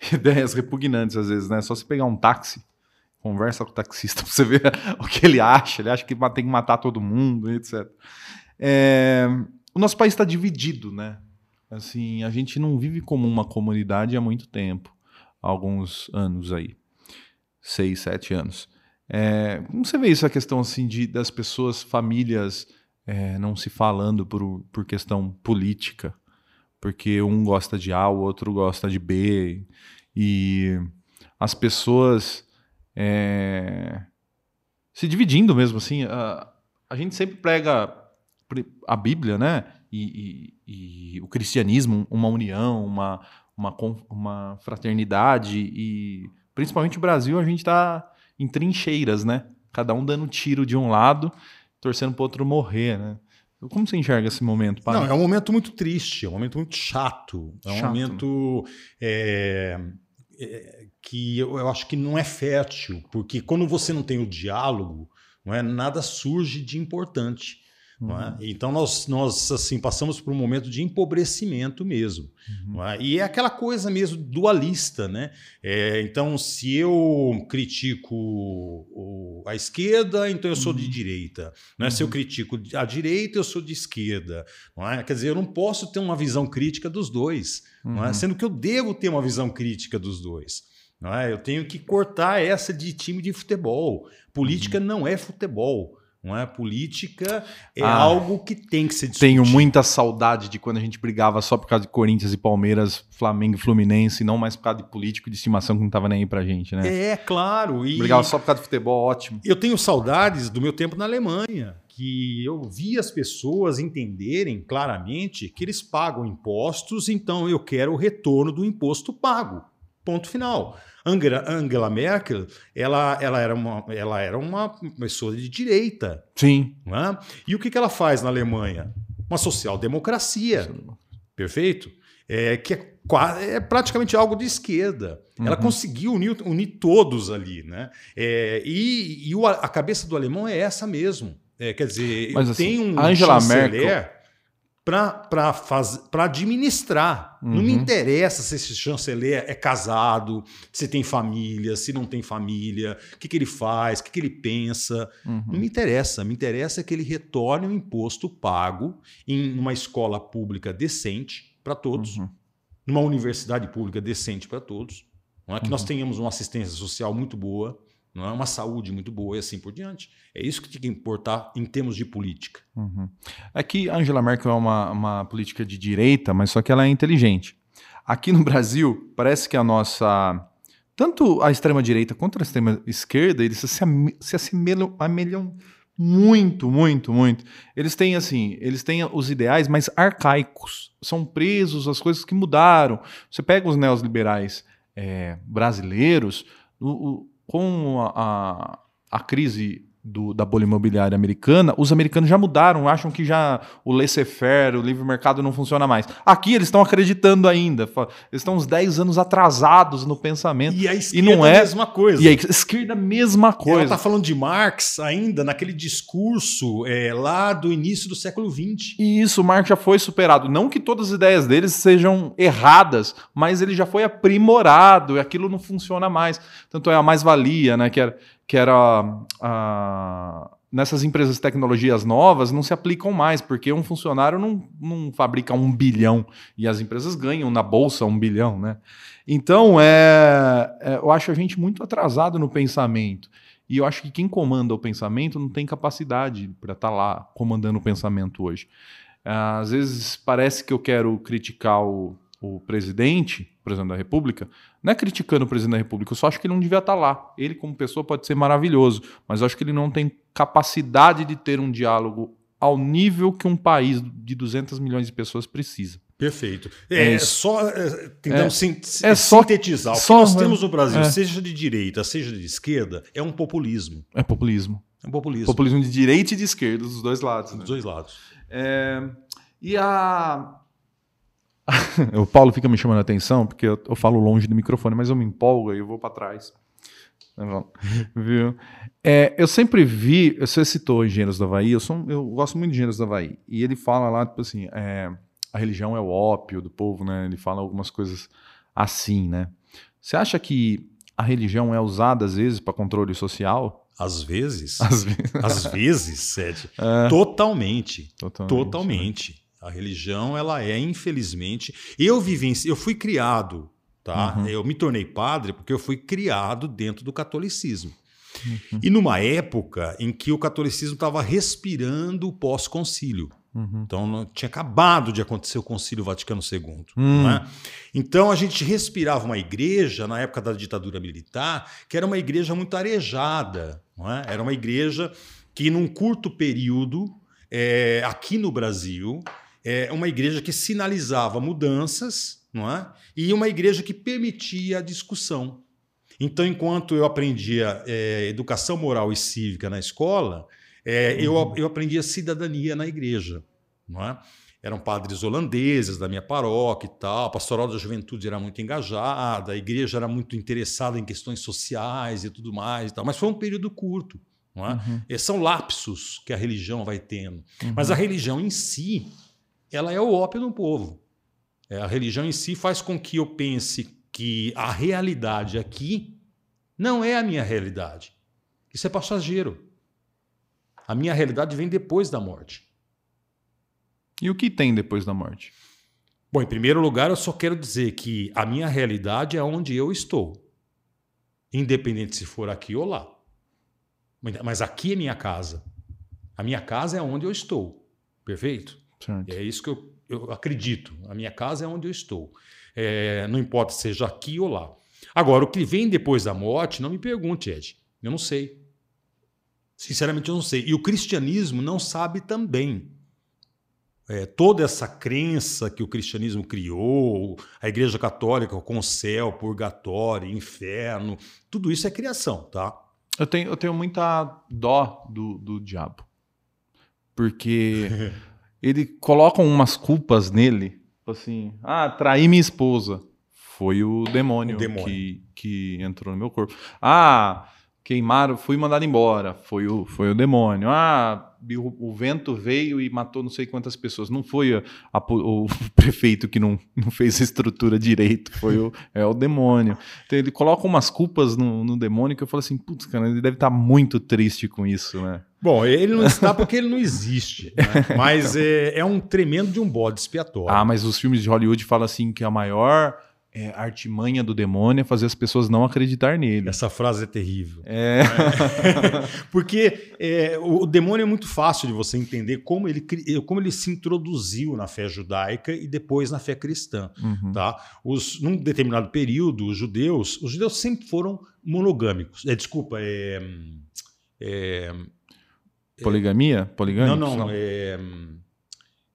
né? ideias repugnantes às vezes, né? Só se pegar um táxi conversa com o taxista para você ver o que ele acha. Ele acha que tem que matar todo mundo, etc. É, o nosso país está dividido, né? Assim, a gente não vive como uma comunidade há muito tempo, há alguns anos aí, seis, sete anos. É, como você vê isso a questão assim de das pessoas, famílias é, não se falando por, por questão política, porque um gosta de A, o outro gosta de B e as pessoas é, se dividindo mesmo assim. A, a gente sempre prega a Bíblia, né? e, e, e o cristianismo, uma união, uma, uma, uma fraternidade e principalmente o Brasil, a gente está em trincheiras, né? Cada um dando tiro de um lado, torcendo para o outro morrer, né? Como você enxerga esse momento? Para... Não, é um momento muito triste, é um momento muito chato. É um chato. momento é, é, que eu, eu, acho que não é fértil, porque quando você não tem o diálogo, não é nada surge de importante. Uhum. É? Então nós, nós assim passamos por um momento de empobrecimento mesmo. Uhum. É? E é aquela coisa mesmo dualista. Né? É, então, se eu critico o, a esquerda, então eu sou uhum. de direita. Né? Se eu uhum. critico a direita, eu sou de esquerda. É? Quer dizer, eu não posso ter uma visão crítica dos dois, é? Uhum. sendo que eu devo ter uma visão crítica dos dois. É? Eu tenho que cortar essa de time de futebol. Política uhum. não é futebol. Não é? Política é ah, algo que tem que ser discutido. Tenho muita saudade de quando a gente brigava só por causa de Corinthians e Palmeiras, Flamengo e Fluminense, não mais por causa de político de estimação que não estava nem aí pra gente, né? É, claro. E... Brigava só por causa de futebol, ótimo. Eu tenho saudades do meu tempo na Alemanha, que eu vi as pessoas entenderem claramente que eles pagam impostos, então eu quero o retorno do imposto pago. Ponto final. Angela, Merkel, ela, ela, era uma, ela era uma pessoa de direita. Sim. Né? E o que, que ela faz na Alemanha? Uma social-democracia. Perfeito? É, que é, é, praticamente algo de esquerda. Uhum. Ela conseguiu unir, unir todos ali. Né? É, e, e o, a cabeça do alemão é essa mesmo. É, quer dizer, Mas, assim, tem um Angela Merkel para administrar. Uhum. Não me uhum. interessa se esse chanceler é casado, se tem família, se não tem família, o que, que ele faz, o que, que ele pensa. Uhum. Não me interessa. Me interessa que ele retorne o imposto pago em uma escola pública decente para todos, uhum. numa universidade pública decente para todos. Não é? Que nós uhum. tenhamos uma assistência social muito boa, não é uma saúde muito boa e assim por diante. É isso que tem que importar em termos de política. Uhum. É que Angela Merkel é uma, uma política de direita, mas só que ela é inteligente. Aqui no Brasil, parece que a nossa. Tanto a extrema-direita quanto a extrema-esquerda, eles se, se assemelham, Muito, muito, muito. Eles têm assim, eles têm os ideais mais arcaicos. São presos às coisas que mudaram. Você pega os neoliberais é, brasileiros, o, com a, a, a crise do, da bolha imobiliária americana, os americanos já mudaram, acham que já o laissez-faire, o livre mercado não funciona mais. Aqui eles estão acreditando ainda. Eles estão uns 10 anos atrasados no pensamento. E a esquerda e não é a mesma coisa. E a esquerda a mesma coisa. Ela está falando de Marx ainda naquele discurso é, lá do início do século XX. E isso, Marx já foi superado. Não que todas as ideias deles sejam erradas, mas ele já foi aprimorado e aquilo não funciona mais. Tanto é a mais-valia, né? Que era que era a, nessas empresas de tecnologias novas não se aplicam mais, porque um funcionário não, não fabrica um bilhão e as empresas ganham na bolsa um bilhão, né? Então, é, é, eu acho a gente muito atrasado no pensamento. E eu acho que quem comanda o pensamento não tem capacidade para estar tá lá comandando o pensamento hoje. Às vezes parece que eu quero criticar o, o presidente, presidente da República, não é criticando o presidente da República, eu só acho que ele não devia estar lá. Ele, como pessoa, pode ser maravilhoso, mas eu acho que ele não tem capacidade de ter um diálogo ao nível que um país de 200 milhões de pessoas precisa. Perfeito. É, é só é, tentando é, é sintetizar. Só, o que só, nós temos no Brasil, é. seja de direita, seja de esquerda, é um populismo. É populismo. É um populismo. Populismo de direita e de esquerda, dos dois lados. Dos né? dois lados. É, e a, o Paulo fica me chamando a atenção porque eu, eu, falo longe do microfone, mas eu me empolgo e eu vou para trás. Viu? É, eu sempre vi, você citou Engenheiros do Havaí, eu, sou, eu gosto muito de Engenheiros do Havaí, e ele fala lá, tipo assim, é, a religião é o ópio do povo, né? Ele fala algumas coisas assim, né? Você acha que a religião é usada às vezes para controle social? Às vezes? Às, ve às vezes, Sede. É. Totalmente. Totalmente. Totalmente. Né? A religião, ela é, infelizmente. Eu vivenci, eu fui criado, tá? Uhum. Eu me tornei padre porque eu fui criado dentro do catolicismo. Uhum. E numa época em que o catolicismo estava respirando o pós-concílio. Uhum. Então, tinha acabado de acontecer o Concílio Vaticano II. Hum. É? Então, a gente respirava uma igreja, na época da ditadura militar, que era uma igreja muito arejada. É? Era uma igreja que, num curto período, é, aqui no Brasil, é uma igreja que sinalizava mudanças, não é? E uma igreja que permitia a discussão. Então, enquanto eu aprendia é, educação moral e cívica na escola, é, uhum. eu, eu aprendia cidadania na igreja, não é? Eram padres holandeses da minha paróquia e tal, a pastoral da juventude era muito engajada, a igreja era muito interessada em questões sociais e tudo mais e tal, mas foi um período curto. Não é? Uhum. São lapsos que a religião vai tendo. Uhum. Mas a religião em si, ela é o ópio do povo. É, a religião em si faz com que eu pense que a realidade aqui não é a minha realidade. Isso é passageiro. A minha realidade vem depois da morte. E o que tem depois da morte? Bom, em primeiro lugar, eu só quero dizer que a minha realidade é onde eu estou. Independente se for aqui ou lá. Mas aqui é minha casa. A minha casa é onde eu estou. Perfeito? Certo. É isso que eu, eu acredito. A minha casa é onde eu estou. É, não importa seja aqui ou lá. Agora, o que vem depois da morte, não me pergunte, Ed. Eu não sei. Sinceramente, eu não sei. E o cristianismo não sabe também. É, toda essa crença que o cristianismo criou, a Igreja Católica com o céu, purgatório, inferno, tudo isso é criação, tá? Eu tenho, eu tenho muita dó do, do diabo. Porque ele colocam umas culpas nele, tipo assim, ah, traí minha esposa. Foi o demônio, o demônio. Que, que entrou no meu corpo. Ah, queimaram, fui mandado embora. Foi o, foi o demônio. Ah, o, o, vento veio e matou não sei quantas pessoas. Não foi a, a, o prefeito que não, não fez a estrutura direito, foi o, é o demônio. Então ele coloca umas culpas no, no demônio que eu falo assim, putz, cara, ele deve estar tá muito triste com isso, né? Bom, ele não está porque ele não existe, né? mas é, é um tremendo de um bode expiatório. Ah, mas os filmes de Hollywood falam assim que a maior é, artimanha do demônio é fazer as pessoas não acreditar nele. Essa frase é terrível. É. Porque é, o, demônio é muito fácil de você entender como ele, como ele se introduziu na fé judaica e depois na fé cristã. Uhum. Tá? Os, num determinado período, os judeus, os judeus sempre foram monogâmicos. É, desculpa, é, é Poligamia? Poligâmicos? Não, não. É,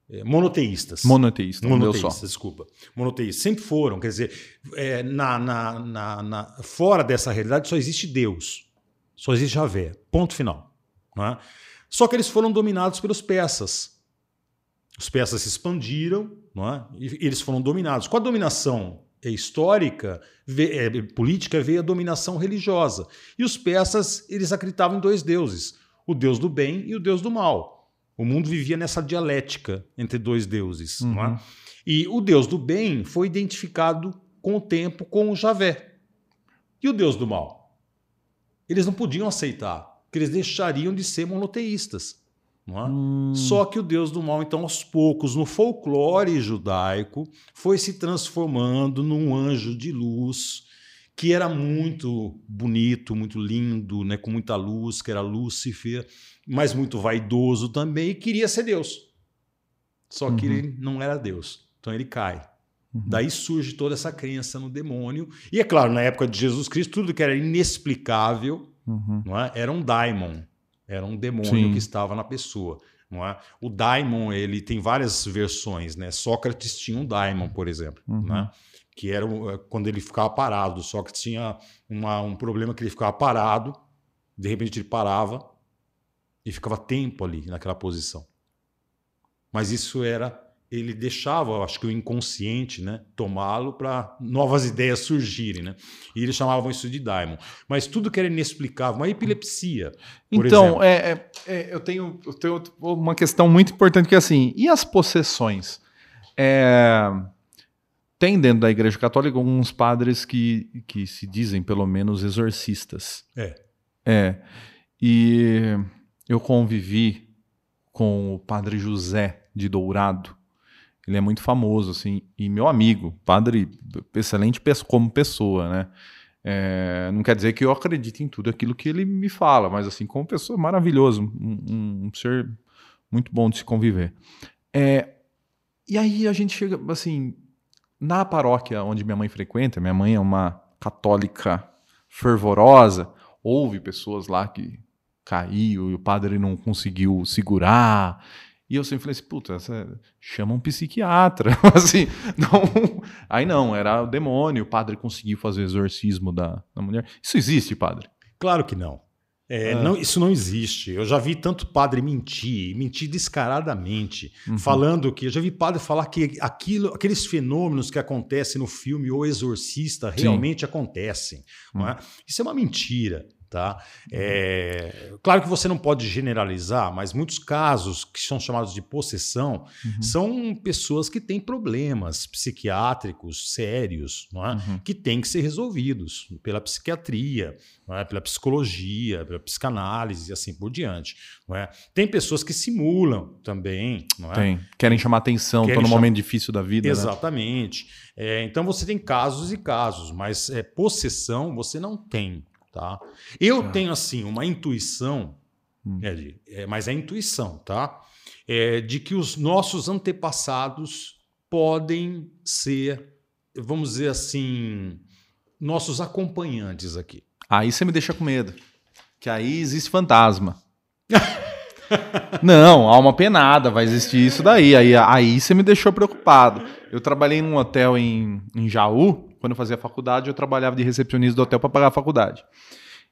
é, monoteístas. Monoteístas, monoteístas, desculpa. Monoteístas. Sempre foram. Quer dizer, é, na, na, na, na, fora dessa realidade só existe Deus. Só existe Javé. Ponto final. Não é? Só que eles foram dominados pelos persas. Os persas se expandiram não é? e eles foram dominados. Com a dominação histórica, é, política, veio a dominação religiosa. E os persas eles acreditavam em dois deuses: o deus do bem e o deus do mal. O mundo vivia nessa dialética entre dois deuses. Uhum. É? E o deus do bem foi identificado com o tempo com o Javé. E o deus do mal? Eles não podiam aceitar, porque eles deixariam de ser monoteístas. É? Hum. Só que o deus do mal, então, aos poucos, no folclore judaico, foi se transformando num anjo de luz que era muito bonito, muito lindo, né, com muita luz, que era Lúcifer, mas muito vaidoso também e queria ser Deus. Só que uhum. ele não era Deus. Então ele cai. Uhum. Daí surge toda essa crença no demônio. E é claro, na época de Jesus Cristo, tudo que era inexplicável uhum. não é? era um daimon. Era um demônio Sim. que estava na pessoa. Não é? O daimon ele tem várias versões, né? Sócrates tinha um daimon, por exemplo, uhum. né? Que era é, quando ele ficava parado. Sócrates tinha uma, um problema que ele ficava parado, de repente ele parava e ficava tempo ali naquela posição. Mas isso era ele deixava, acho que o inconsciente, né, tomá-lo para novas ideias surgirem, né? E eles chamavam isso de daimon. Mas tudo que era inexplicável, uma epilepsia. então, é, é, é, eu, tenho, eu tenho uma questão muito importante que é assim: e as possessões? É, tem dentro da Igreja Católica alguns padres que, que se dizem, pelo menos, exorcistas. É. É. E eu convivi com o padre José de Dourado ele é muito famoso, assim, e meu amigo, padre excelente como pessoa, né? É, não quer dizer que eu acredite em tudo aquilo que ele me fala, mas assim, como pessoa, maravilhoso, um, um, um ser muito bom de se conviver. É, e aí a gente chega, assim, na paróquia onde minha mãe frequenta, minha mãe é uma católica fervorosa, houve pessoas lá que caiu e o padre não conseguiu segurar e eu sempre falei assim, puta, chama um psiquiatra. assim, não, aí não, era o demônio, o padre conseguiu fazer exorcismo da, da mulher. Isso existe, padre? Claro que não. É, é. Não, isso não existe. Eu já vi tanto padre mentir, mentir descaradamente, uhum. falando que. Eu já vi padre falar que aquilo, aqueles fenômenos que acontecem no filme O Exorcista realmente Sim. acontecem. Uhum. É? Isso é uma mentira. Tá? É, claro que você não pode generalizar, mas muitos casos que são chamados de possessão uhum. são pessoas que têm problemas psiquiátricos sérios, não é? Uhum. que têm que ser resolvidos pela psiquiatria, é? pela psicologia, pela psicanálise e assim por diante. Não é? Tem pessoas que simulam também. Não é? Tem. Querem chamar atenção, estão no cham... momento difícil da vida. Né? Exatamente. Né? É, então você tem casos e casos, mas é, possessão você não tem. Tá? Eu tá. tenho assim uma intuição, hum. é, mas é intuição, tá? É, de que os nossos antepassados podem ser, vamos dizer assim, nossos acompanhantes aqui. Aí você me deixa com medo, que aí existe fantasma. Não, alma penada, vai existir isso daí. Aí, aí você me deixou preocupado. Eu trabalhei num hotel em, em Jaú, quando eu fazia faculdade, eu trabalhava de recepcionista do hotel para pagar a faculdade.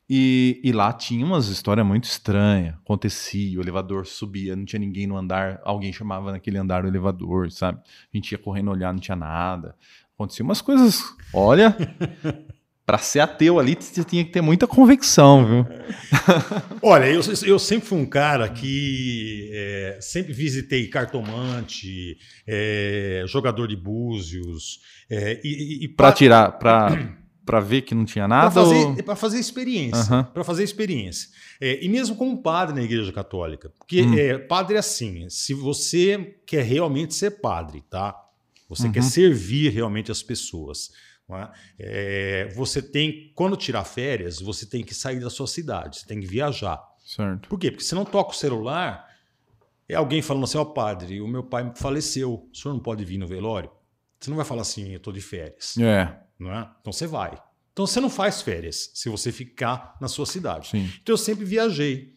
E, e, lá tinha umas histórias muito estranhas. Acontecia, o elevador subia, não tinha ninguém no andar, alguém chamava naquele andar o elevador, sabe? A gente ia correndo olhar, não tinha nada. Acontecia umas coisas. Olha, para ser ateu ali, você tinha que ter muita convicção, viu? Olha, eu, eu sempre fui um cara que é, sempre visitei cartomante, é, jogador de búzios. É, e, e para tirar, para para ver que não tinha nada? Para fazer, ou... fazer experiência. Uhum. Para fazer experiência. É, e mesmo como padre na Igreja Católica. Porque hum. é, padre é assim: se você quer realmente ser padre, tá? Você uhum. quer servir realmente as pessoas. É? É, você tem, quando tirar férias, você tem que sair da sua cidade, você tem que viajar. Certo. Por quê? Porque se não toca o celular, é alguém falando assim: ó, oh, padre, o meu pai faleceu, o senhor não pode vir no velório? Você não vai falar assim, eu estou de férias. É. Não é? Então você vai. Então você não faz férias se você ficar na sua cidade. Sim. Então eu sempre viajei.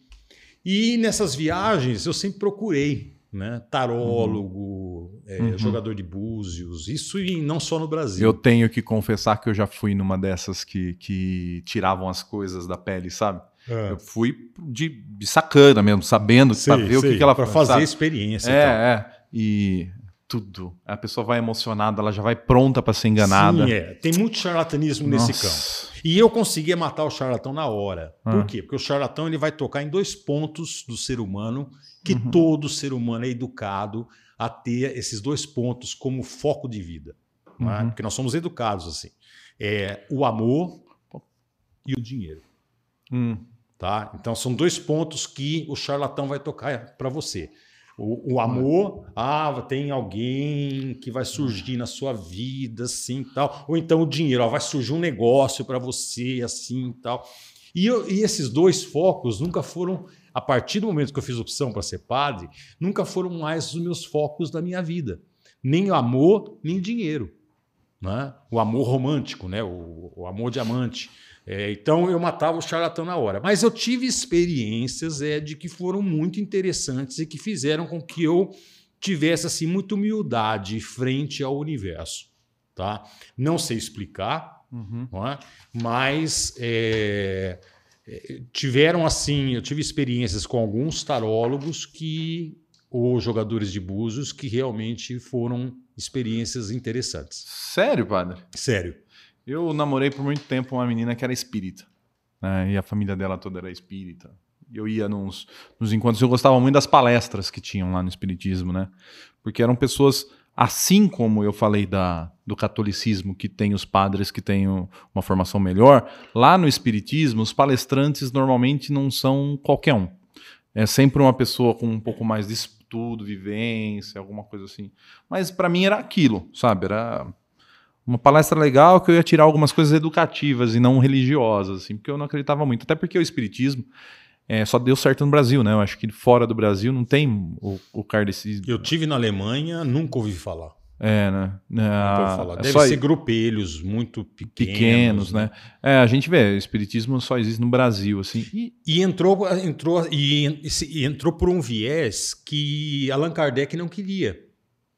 E nessas viagens eu sempre procurei, né? Tarólogo, uhum. É, uhum. jogador de búzios, isso e não só no Brasil. Eu tenho que confessar que eu já fui numa dessas que, que tiravam as coisas da pele, sabe? É. Eu fui de, de, sacana mesmo, sabendo para ver sei, o que, que ela para fazer sabe? experiência. É, é. E tudo. A pessoa vai emocionada, ela já vai pronta para ser enganada. Sim, é. Tem muito charlatanismo Nossa. nesse campo. E eu conseguia matar o charlatão na hora. Ah. Por quê? Porque o charlatão ele vai tocar em dois pontos do ser humano que uhum. todo ser humano é educado a ter esses dois pontos como foco de vida. É? Uhum. É? Porque nós somos educados assim. É o amor e o dinheiro. Hum. Tá? Então são dois pontos que o charlatão vai tocar para você. O, o, amor, ah, tem alguém que vai surgir na sua vida, assim tal. Ou então o dinheiro, ó, vai surgir um negócio para você, assim tal. E, eu, e esses dois focos nunca foram, a partir do momento que eu fiz opção para ser padre, nunca foram mais os meus focos da minha vida. Nem o amor, nem o dinheiro. Né? O amor romântico, né? o, o amor diamante. É, então eu matava o charlatão na hora. Mas eu tive experiências é, de que foram muito interessantes e que fizeram com que eu tivesse assim muita humildade frente ao universo. Tá? Não sei explicar, uhum. não é? mas é, é, tiveram assim, eu tive experiências com alguns tarólogos que ou jogadores de búzios que realmente foram experiências interessantes. Sério, padre? Sério. Eu namorei por muito tempo uma menina que era espírita. Né? E a família dela toda era espírita. Eu ia nos, nos encontros. Eu gostava muito das palestras que tinham lá no Espiritismo, né? Porque eram pessoas, assim como eu falei da, do catolicismo, que tem os padres que têm uma formação melhor, lá no Espiritismo, os palestrantes normalmente não são qualquer um. É sempre uma pessoa com um pouco mais de estudo, vivência, alguma coisa assim. Mas para mim era aquilo, sabe? Era uma palestra legal que eu ia tirar algumas coisas educativas e não religiosas, assim, porque eu não acreditava muito. Até porque o espiritismo é, só deu certo no Brasil, né? Eu acho que fora do Brasil não tem o, o kardecismo. Eu tive na Alemanha, nunca ouvi falar. É, né? É, Deve ser grupelhos muito pequenos, pequenos né? né? É, a gente vê, o espiritismo só existe no Brasil, assim. E, e entrou, entrou, e, e, entrou por um viés que Allan Kardec não queria.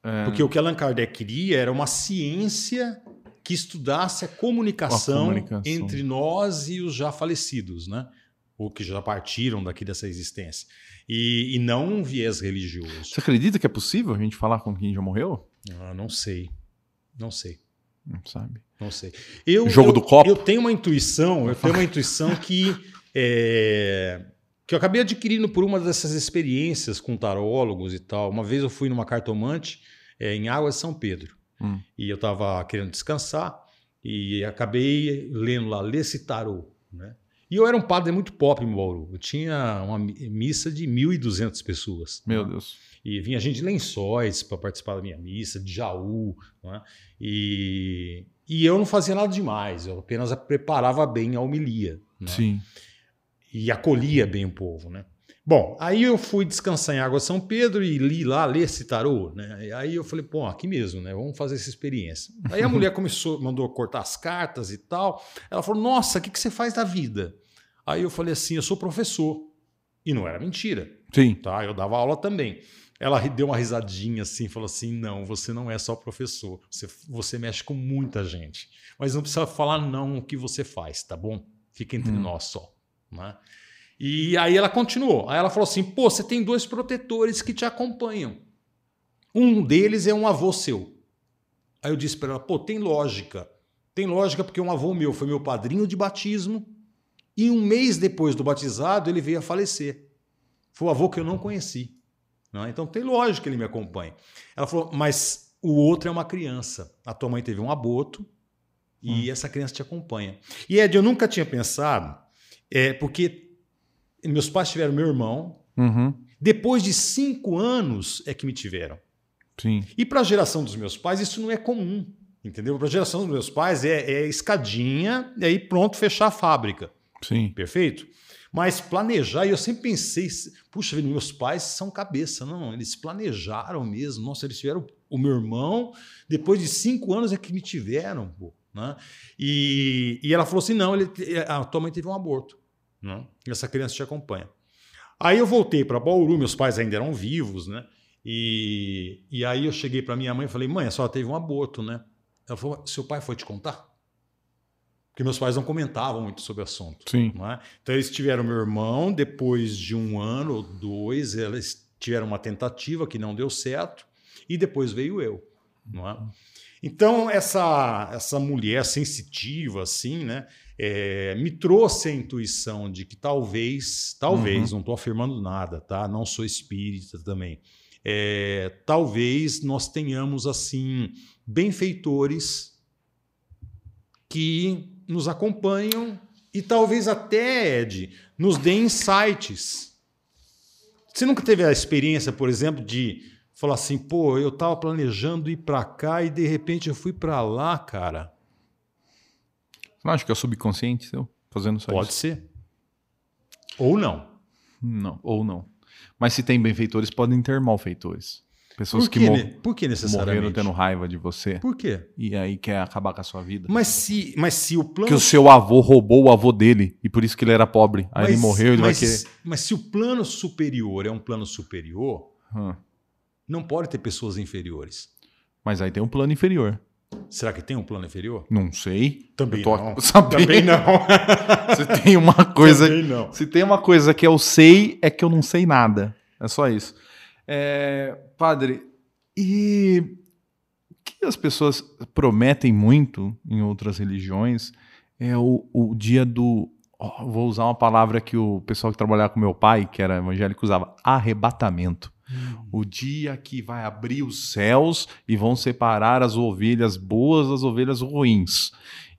É. Porque o que Allan Kardec queria era uma ciência que estudasse a comunicação, a comunicação, entre nós e os já falecidos, né? Ou que já partiram daqui dessa existência. E, e não um viés religioso. Você acredita que é possível a gente falar com quem já morreu? Ah, não sei. Não sei. Não sabe. Não sei. Eu, Jogo eu, do copo? Eu tenho uma intuição, eu tenho uma intuição que. É, que eu acabei adquirindo por uma dessas experiências com tarólogos e tal. Uma vez eu fui numa cartomante é, em Águas São Pedro. Hum. E eu estava querendo descansar e acabei lendo lá, Lê-se Tarô. Né? E eu era um padre muito pop em Bauru. Eu tinha uma missa de 1.200 pessoas. Meu né? Deus. E vinha gente de lençóis para participar da minha missa, de Jaú. Né? E, e eu não fazia nada demais, eu apenas preparava bem a homilia. Né? Sim. E acolhia bem o povo. Né? Bom, aí eu fui descansar em Água São Pedro e li lá, ler esse tarô, né? Aí eu falei, pô, aqui mesmo, né? Vamos fazer essa experiência. Aí a mulher começou, mandou cortar as cartas e tal. Ela falou, nossa, o que, que você faz da vida? Aí eu falei assim, eu sou professor. E não era mentira. Sim. Tá? Eu dava aula também. Ela deu uma risadinha assim, falou assim: não, você não é só professor, você, você mexe com muita gente. Mas não precisa falar não o que você faz, tá bom? Fica entre hum. nós só. Né? E aí ela continuou. Aí ela falou assim: pô, você tem dois protetores que te acompanham. Um deles é um avô seu. Aí eu disse para ela: pô, tem lógica. Tem lógica porque um avô meu foi meu padrinho de batismo e um mês depois do batizado ele veio a falecer. Foi o avô que eu não conheci. Não? Então tem lógica que ele me acompanhe. Ela falou: mas o outro é uma criança. A tua mãe teve um aborto e hum. essa criança te acompanha. E Ed, eu nunca tinha pensado, é, porque meus pais tiveram meu irmão. Uhum. Depois de cinco anos é que me tiveram. Sim. E para a geração dos meus pais, isso não é comum. Entendeu? Para a geração dos meus pais é, é escadinha e aí pronto, fechar a fábrica. Sim. Perfeito? Mas planejar, e eu sempre pensei, puxa, meus pais são cabeça. Não, eles planejaram mesmo. Nossa, eles tiveram o meu irmão, depois de cinco anos é que me tiveram. Pô, né? e, e ela falou assim: não, ele, a tua mãe teve um aborto. E essa criança te acompanha. Aí eu voltei para Bauru, meus pais ainda eram vivos, né? E, e aí eu cheguei para minha mãe e falei: mãe, a senhora teve um aborto, né? Ela falou: seu pai foi te contar? Porque meus pais não comentavam muito sobre o assunto. Sim. É? Então eles tiveram meu irmão, depois de um ano ou dois, eles tiveram uma tentativa que não deu certo, e depois veio eu. Não é? Então, essa, essa mulher sensitiva, assim, né? É, me trouxe a intuição de que talvez, talvez, uhum. não estou afirmando nada, tá? Não sou espírita também. É, talvez nós tenhamos, assim, benfeitores que nos acompanham e talvez até, Ed, nos dê insights. Você nunca teve a experiência, por exemplo, de falar assim, pô, eu estava planejando ir para cá e de repente eu fui para lá, cara. Não acha que é o subconsciente seu fazendo só Pode isso? ser. Ou não. Não, ou não. Mas se tem benfeitores, podem ter malfeitores. Pessoas que, que por que necessariamente? morreram tendo raiva de você. Por quê? E aí quer acabar com a sua vida. Mas se, mas se o plano. Que o seu avô roubou o avô dele e por isso que ele era pobre. Aí mas, ele morreu, ele mas, vai querer. Mas se o plano superior é um plano superior, hum. não pode ter pessoas inferiores. Mas aí tem um plano inferior. Será que tem um plano inferior? Não sei. Também não. Sabendo. Também não. se tem uma coisa. Também não. Se tem uma coisa que eu sei, é que eu não sei nada. É só isso. É, padre, e que as pessoas prometem muito em outras religiões é o, o dia do. Oh, vou usar uma palavra que o pessoal que trabalhava com meu pai, que era evangélico, usava: arrebatamento. Hum. O dia que vai abrir os céus e vão separar as ovelhas boas das ovelhas ruins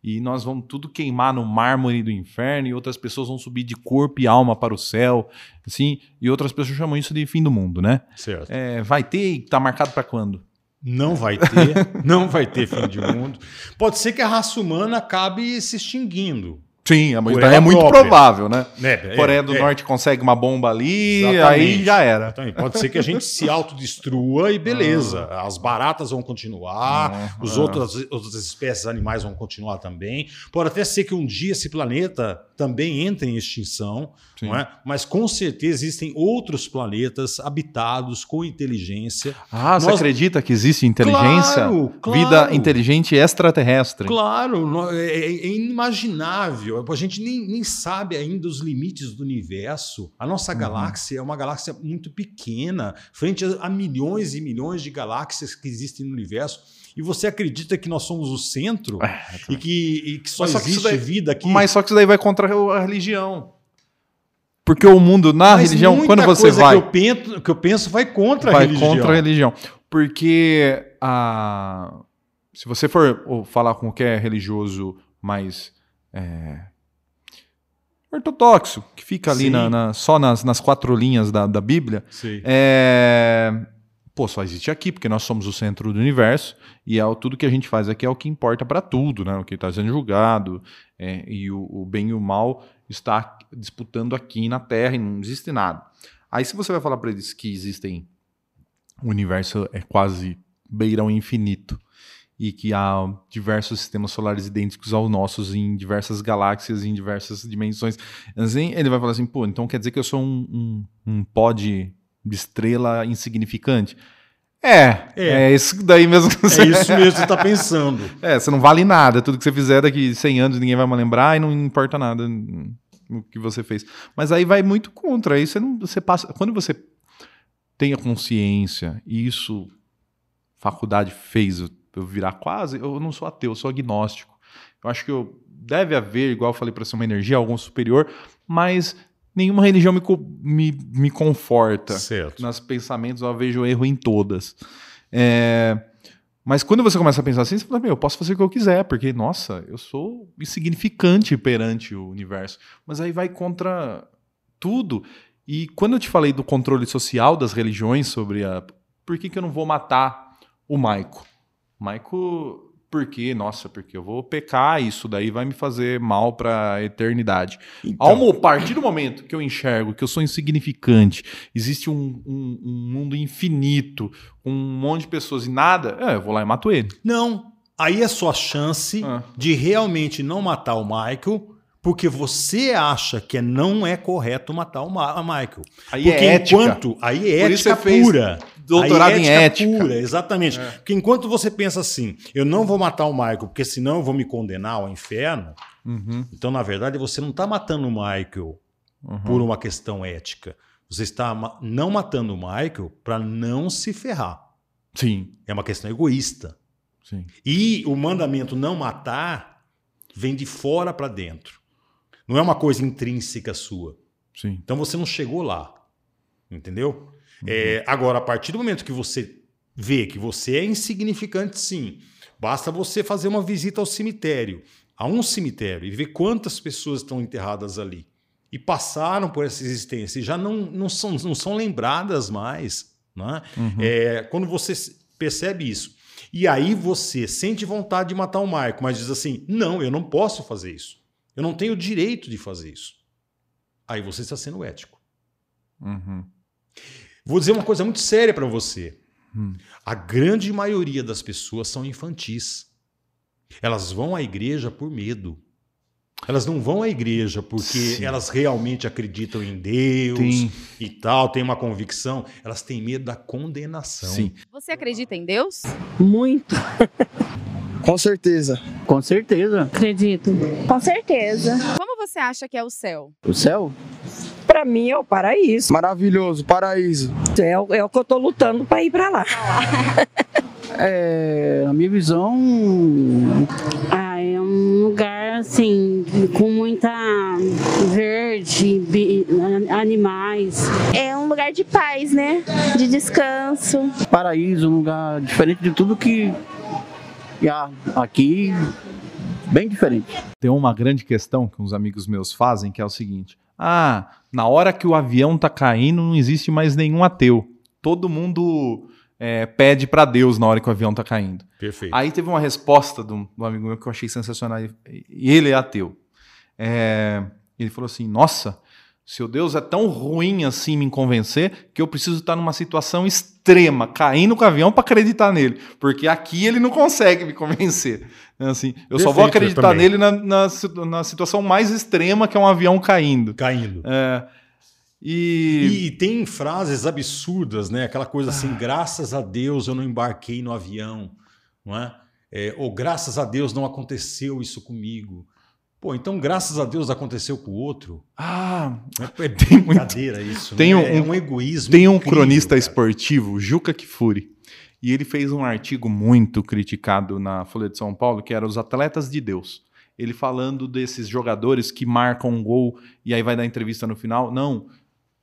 e nós vamos tudo queimar no mármore do inferno e outras pessoas vão subir de corpo e alma para o céu, assim, e outras pessoas chamam isso de fim do mundo, né? Certo. É, vai ter e tá marcado para quando? Não vai ter, não vai ter fim de mundo. Pode ser que a raça humana acabe se extinguindo. Sim, é, muito, é muito provável, né? É, Coreia do é. Norte consegue uma bomba ali, Exatamente. aí já era. Pode ser que a gente se autodestrua e beleza. Ah. As baratas vão continuar, ah. os outras, outras espécies animais vão continuar também. Pode até ser que um dia esse planeta também entre em extinção, não é? mas com certeza existem outros planetas habitados com inteligência. Ah, Nós... você acredita que existe inteligência? Claro, claro. Vida inteligente extraterrestre? Claro, é, é, é inimaginável. A gente nem, nem sabe ainda os limites do universo. A nossa uhum. galáxia é uma galáxia muito pequena, frente a, a milhões e milhões de galáxias que existem no universo e você acredita que nós somos o centro é, e, que, e, que, só, só existe daí, vida aqui. Mas só que isso daí vai contra a religião. Porque o mundo na mas religião, quando você vai. Que eu, penso, que eu penso vai contra vai a religião. Vai contra a religião. Porque a, se você for falar com qualquer religioso mais. É, ortodoxo, que fica ali na, na, só nas, nas quatro linhas da, da Bíblia, é, pô, só existe aqui, porque nós somos o centro do universo e é tudo que a gente faz aqui é o que importa para tudo, né? O que está sendo julgado é, e o, o, bem e o mal está disputando aqui na Terra e não existe nada. Aí se você vai falar para eles que existem o universo é quase beirão infinito e que há diversos sistemas solares idênticos aos nossos em diversas galáxias, em diversas dimensões, assim, ele vai falar assim, pô, então quer dizer que eu sou um, um, um pó de de estrela insignificante. É, é, é isso daí mesmo que você... É isso mesmo que você está pensando. É, você não vale nada. Tudo que você fizer daqui 100 anos ninguém vai me lembrar e não importa nada o que você fez. Mas aí vai muito contra. Aí você não, você passa. Quando você tem a consciência e isso faculdade fez eu virar quase, eu não sou ateu, eu sou agnóstico. Eu acho que eu, deve haver, igual eu falei para ser uma energia, algum superior, mas nenhuma religião me, me, me conforta. Certo. Nos pensamentos eu vejo erro em todas. É, mas quando você começa a pensar assim, você fala, meu, eu posso fazer o que eu quiser, porque, nossa, eu sou insignificante perante o universo. Mas aí vai contra tudo. E quando eu te falei do controle social das religiões sobre a. Por que, que eu não vou matar o Maico? O Maico porque, nossa, porque eu vou pecar, isso daí vai me fazer mal para a eternidade. Então, Ao partir do momento que eu enxergo que eu sou insignificante, existe um, um, um mundo infinito, com um monte de pessoas e nada, é, eu vou lá e mato ele. Não. Aí é sua chance ah. de realmente não matar o Michael porque você acha que não é correto matar o Ma Michael. Aí porque é ética. enquanto aí é Por ética pura. doutorado Aí em ética. pura, exatamente. Porque enquanto você pensa assim, eu não vou matar o Michael, porque senão eu vou me condenar ao inferno. Uhum, Então, na verdade, você não está matando o Michael uhum. por uma questão ética. Você está não matando o Michael para não se ferrar. Sim, É uma questão egoísta. sim. E o mandamento não matar vem de fora para dentro. Não é uma coisa intrínseca sua. Sim. Então você não chegou lá. Entendeu? É, agora, a partir do momento que você vê que você é insignificante, sim, basta você fazer uma visita ao cemitério, a um cemitério, e ver quantas pessoas estão enterradas ali. E passaram por essa existência e já não, não, são, não são lembradas mais. Né? Uhum. É, quando você percebe isso. E aí você sente vontade de matar o Marco, mas diz assim: não, eu não posso fazer isso. Eu não tenho o direito de fazer isso. Aí você está sendo ético. Uhum. Vou dizer uma coisa muito séria para você. Hum. A grande maioria das pessoas são infantis. Elas vão à igreja por medo. Elas não vão à igreja porque Sim. elas realmente acreditam em Deus Tem. e tal, têm uma convicção. Elas têm medo da condenação. Sim. Você acredita em Deus? Muito. Com certeza. Com certeza. Acredito. Com certeza. Como você acha que é o céu? O céu? Pra mim é o paraíso. Maravilhoso, paraíso. É o, é o que eu tô lutando pra ir pra lá. É, na minha visão, Ah, é um lugar assim com muita verde, bi- animais. É um lugar de paz, né? De descanso. paraíso, um lugar diferente de tudo que há aqui, bem diferente. Tem uma grande questão que uns amigos meus fazem, que é o seguinte: ah, na hora que o avião tá caindo, não existe mais nenhum ateu. Todo mundo é, pede pra Deus na hora que o avião tá caindo. Perfeito. Aí teve uma resposta de um, amigo meu que eu achei sensacional. E e ele é ateu. É, ele falou assim: Nossa, seu Deus é tão ruim assim me convencer que eu preciso estar numa situação extrema, caindo com o avião para acreditar nele. Porque aqui ele não consegue me convencer. É Assim, eu só vou acreditar também. nele na, na, na situação mais extrema, que é um avião caindo. Caindo. É, e, E, tem frases absurdas, né? Aquela coisa assim, graças a Deus eu não embarquei no avião, não é? É, ou graças a Deus não aconteceu isso comigo. Pô, então graças a Deus aconteceu com o outro. Ah, É, Tem muito- brincadeira isso. tem né? um- é um egoísmo. Tem um incrível, cronista cara. esportivo, Juca Kifuri, e ele fez um artigo muito criticado na Folha de São Paulo, que era Os Atletas de Deus. Ele falando desses jogadores que marcam um gol e aí vai dar entrevista no final. Não,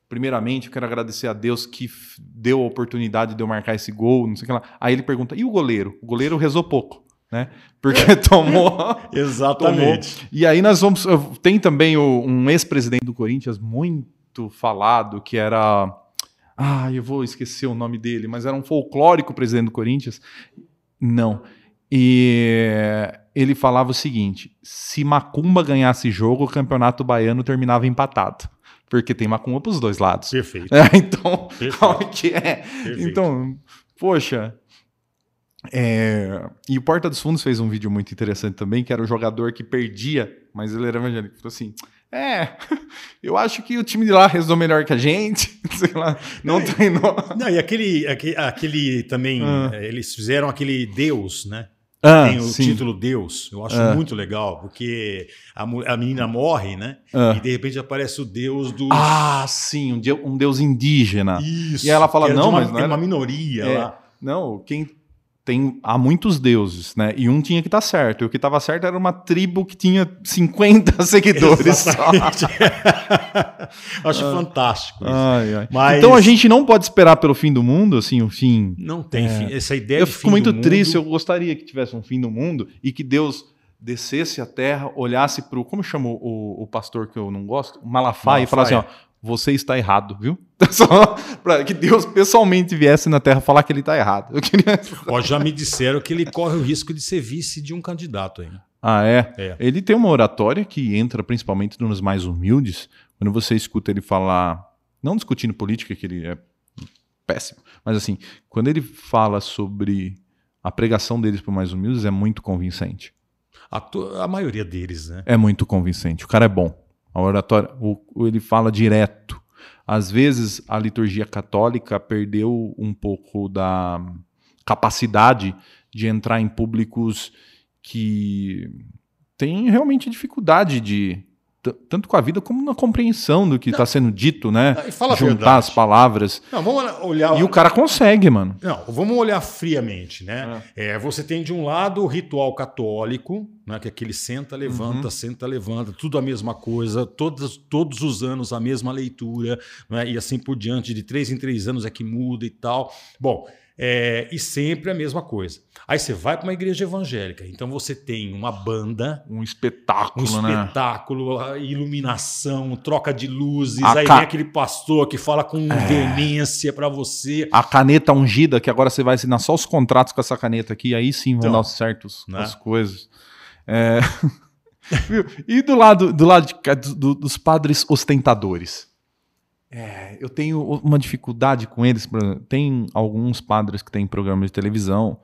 primeiramente eu quero agradecer a Deus que deu a oportunidade de eu marcar esse gol, não sei o que lá. Aí ele pergunta, e o goleiro? O goleiro rezou pouco, né? Porque tomou... Exatamente. E aí nós vamos. Tem também o- um ex-presidente do Corinthians muito falado, que era. Ah, eu vou esquecer o nome dele, mas era um folclórico presidente do Corinthians. Não. E ele falava o seguinte: se Macumba ganhasse jogo, o campeonato baiano terminava empatado. Porque tem Macumba para os dois lados. Perfeito. É, então, Perfeito. que é? Perfeito. Então, poxa. É, E o Porta dos Fundos fez um vídeo muito interessante também, que era o jogador que perdia, mas ele era evangélico. Falou assim: É, eu acho que o time de lá rezou melhor que a gente. Sei lá, não treinou. Não, e aquele, aquele, aquele também, Ah. eh, eles fizeram aquele Deus, né? Ah, Tem o sim. título Deus. Eu acho Ah. muito legal, porque a, a menina morre, né? Ah. E de repente aparece o Deus dos. Ah, sim, um, dia- um deus indígena. Isso. E ela fala, de não, uma, mas não é era- uma minoria É. lá. Não, quem tem há muitos deuses, né? E um tinha que estar certo. E o que estava certo era uma tribo que tinha 50 seguidores. acho fantástico isso. Ai, ai. Mas- Então a gente não pode esperar pelo fim do mundo, assim, o fim. Não tem fim. Essa ideia Eu fico muito triste, eu mundo- gostaria que tivesse um fim do mundo e que Deus descesse à terra, olhasse para o. Como chamou o, o pastor que eu não gosto? O Malafaia, e falasse assim: ó, você está errado, viu? Só para que Deus pessoalmente viesse na terra falar que ele está errado. Eu queria. Ó, já me disseram que ele corre o risco de ser vice de um candidato aí. Ah, é? É. Ele tem uma oratória que entra principalmente nos mais humildes. Quando você escuta ele falar, não discutindo política, que ele é péssimo, mas assim, quando ele fala sobre a pregação deles para mais humildes, é muito convincente. A, a maioria deles, né? É muito convincente. O cara é bom. A oratória, o- ele fala direto. Às vezes a liturgia católica perdeu um pouco da capacidade de entrar em públicos que têm realmente dificuldade de tanto com a vida como na compreensão do que está sendo dito, né? E fala Juntar as palavras. Não, vamos olhar. E o cara consegue, mano. Não, vamos olhar friamente, né? É, você tem de um lado o ritual católico, né, que é aquele senta, levanta, senta, levanta, tudo a mesma coisa, todos, todos os anos a mesma leitura, né, e assim por diante, de três em três anos é que muda e tal. Bom, é, e sempre a mesma coisa. Aí você vai para uma igreja evangélica, então você tem uma banda, Um um espetáculo, né? espetáculo, a iluminação, troca de luzes, A aí ca- vem aquele pastor que fala com veemência para você. A caneta ungida, que agora você vai assinar só os contratos com essa caneta aqui, aí sim vão Então, dar certos né? as coisas. É. E do lado, do lado de do- dos padres ostentadores. É, eu tenho uma dificuldade com eles. Tem alguns padres que têm programas de televisão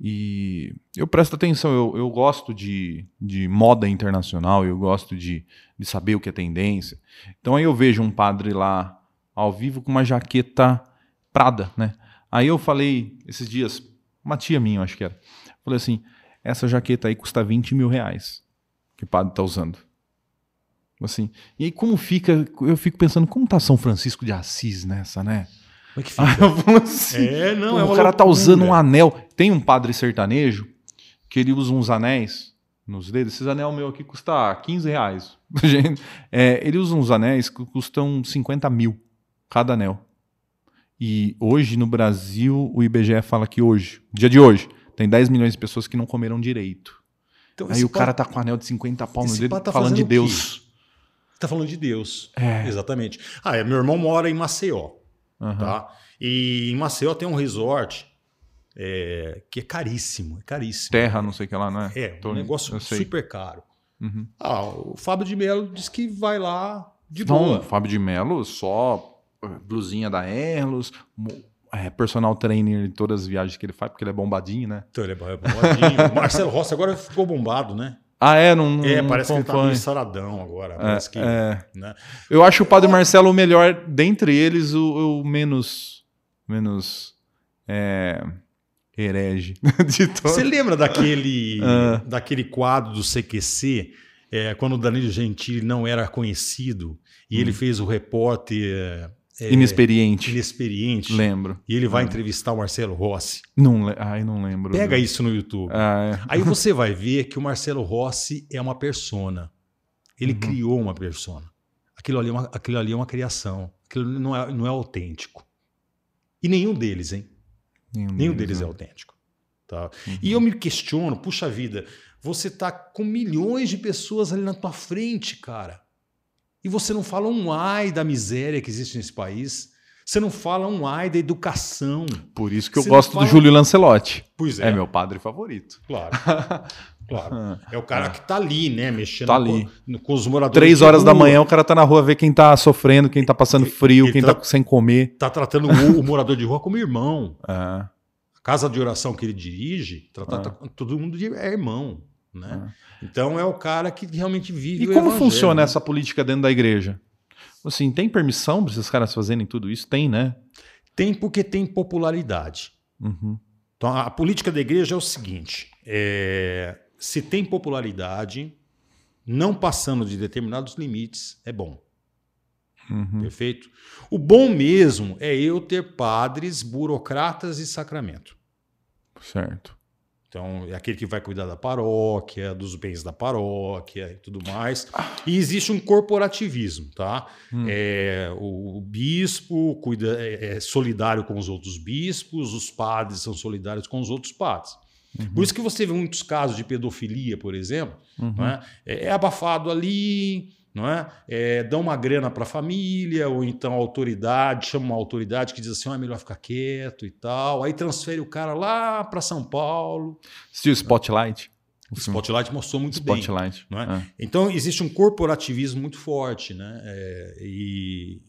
e eu presto atenção. Eu, eu gosto de, de moda internacional, eu gosto de, de saber o que é tendência. Então aí eu vejo um padre lá ao vivo com uma jaqueta Prada, né? Aí eu falei esses dias, uma tia minha, eu acho que era. Falei assim: essa jaqueta aí custa 20 mil reais que o padre tá usando. Assim. E aí, como fica? Eu fico pensando, como tá São Francisco de Assis nessa, né? Como é que fica? assim, É, não, pô, é o cara tá loucura. usando um anel. Tem um padre sertanejo que ele usa uns anéis nos dedos. Esses anel meu aqui custa 15 reais. Gente, é, ele usa uns anéis que custam 50 mil cada anel. E hoje no Brasil, o IBGE fala que hoje, dia de hoje, tem 10 milhões de pessoas que não comeram direito. Então, Aí o cara tá com anel de 50 pau no dedo tá falando de? Deus. Tá falando de Deus. É. Exatamente. Ah, é, meu irmão mora em Maceió, Aham. tá? E em Maceió tem um resort é, que é caríssimo, é caríssimo. Terra, não sei o que lá, não é? É, Tô- um negócio super caro. Uhum. Ah, o Fábio de Mello disse que vai lá de Não, boa. Fábio de Mello, só eh, blusinha da Erlos, é, personal trainer em todas as viagens que ele faz, porque ele é bombadinho, né? Então ele é bombadinho. O Marcelo Rossi agora ficou bombado, né? Ah, é? Não, É, não parece que ele tá meio saradão agora. Parece que. é. né? Eu acho o Padre Marcelo o melhor, dentre eles, o, o menos. menos. É, herege. Você lembra daquele, Ah. daquele quadro do CQC, é, quando o Danilo Gentili não era conhecido e ele fez o repórter é, Inexperiente. inexperiente Lembro. e ele vai entrevistar o Marcelo Rossi? Não, ai, não lembro. Pega não. isso no YouTube. Ah, é. Aí você vai ver que o Marcelo Rossi é uma persona. Ele Uhum. criou uma persona. Aquilo ali é uma, aquilo ali é uma criação. Aquilo não é, não é autêntico. E nenhum deles, hein? Nenhum, Nenhum deles é né? autêntico. Tá? Uhum. E eu me questiono, puxa vida, você tá com milhões de pessoas ali na tua frente, cara. E você não fala um ai da miséria que existe nesse país. Você não fala um ai da educação. Por isso que eu Você gosto fala- do Júlio Lancelotti. Pois é. É meu padre favorito. Claro. Claro. É o cara que tá ali, né? Mexendo Tá ali. Com, com os moradores. Três horas da manhã, o cara tá na rua ver quem tá sofrendo, quem tá passando frio, ele quem tá- tá sem comer. Tá tratando o, o morador de rua como irmão. É. A casa de oração que ele dirige, trata, tá- todo mundo de- é irmão. Né? Então é o cara que realmente vive E como evangelho, funciona né? essa política dentro da igreja? Assim, tem permissão para esses caras fazerem tudo isso? Tem, né? Tem porque tem popularidade. Uhum. Então, a política da igreja é o seguinte: é, se tem popularidade, não passando de determinados limites, é bom. Uhum. Perfeito? O bom mesmo é eu ter padres, burocratas e sacramento. Certo. Então, é aquele que vai cuidar da paróquia, dos bens da paróquia e tudo mais. E existe um corporativismo, tá? Hum. É, o, o bispo cuida, é, é solidário com os outros bispos, os padres são solidários com os outros padres. Por isso que você vê muitos casos de pedofilia, por exemplo, Uhum. não é? É, é abafado ali, não é? É, dão uma grana para a família, ou então a autoridade, chama uma autoridade que diz assim, ah, é melhor ficar quieto e tal. Aí transfere o cara lá para São Paulo. Assistiu Spotlight? O Spotlight mostrou muito bem. Spotlight. não é? é. Então existe um corporativismo muito forte, né? É, e,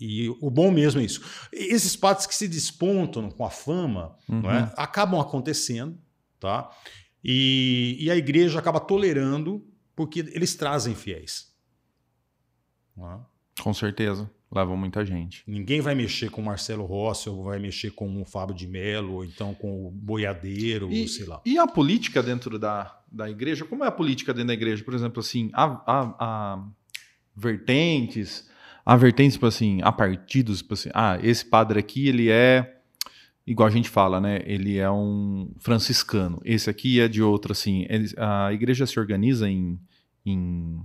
e o bom mesmo é isso. Esses padres que se despontam com a fama, não Uhum. é? acabam acontecendo, tá? E, e a igreja acaba tolerando porque eles trazem fiéis. Com certeza. Levam muita gente. Ninguém vai mexer com o Marcelo Rossi, ou vai mexer com o Fábio de Mello, ou então com o Boiadeiro, E, sei lá. e a política dentro da, da igreja? Como é a política dentro da igreja? Por exemplo, assim, há, há- há vertentes, há vertentes, tipo assim, há partidos, tipo assim, ah, esse padre aqui, ele é, igual a gente fala, né? Ele é um franciscano. Esse aqui é de outro, assim. Eles- a igreja se organiza em, em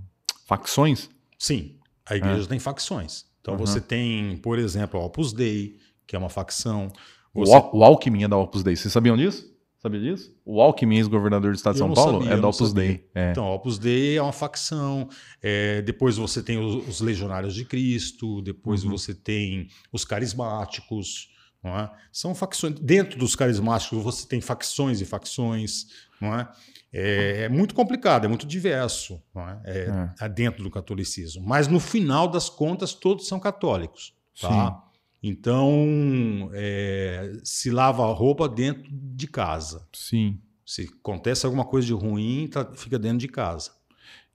facções? Sim, a igreja tem facções. Então. Uhum. você tem, por exemplo, a Opus Dei, que é uma facção. O, Você- Al- o Alckmin é da Opus Dei. Vocês sabiam disso? Sabia disso? O Alckmin, ex-governador do estado de São Paulo, sabia, é da Opus. Dei. É. Então, a Opus Dei é uma facção. é, depois você tem os, os Legionários de Cristo, depois Uhum. você tem os carismáticos. Não é? São facções. Dentro dos carismáticos você tem facções e facções. Não é? É, é muito complicado, é muito diverso é? É, é dentro do catolicismo. Mas no final das contas, todos são católicos. Tá? Então, é, se lava a roupa dentro de casa. Sim. Se acontece alguma coisa de ruim, tá- fica dentro de casa.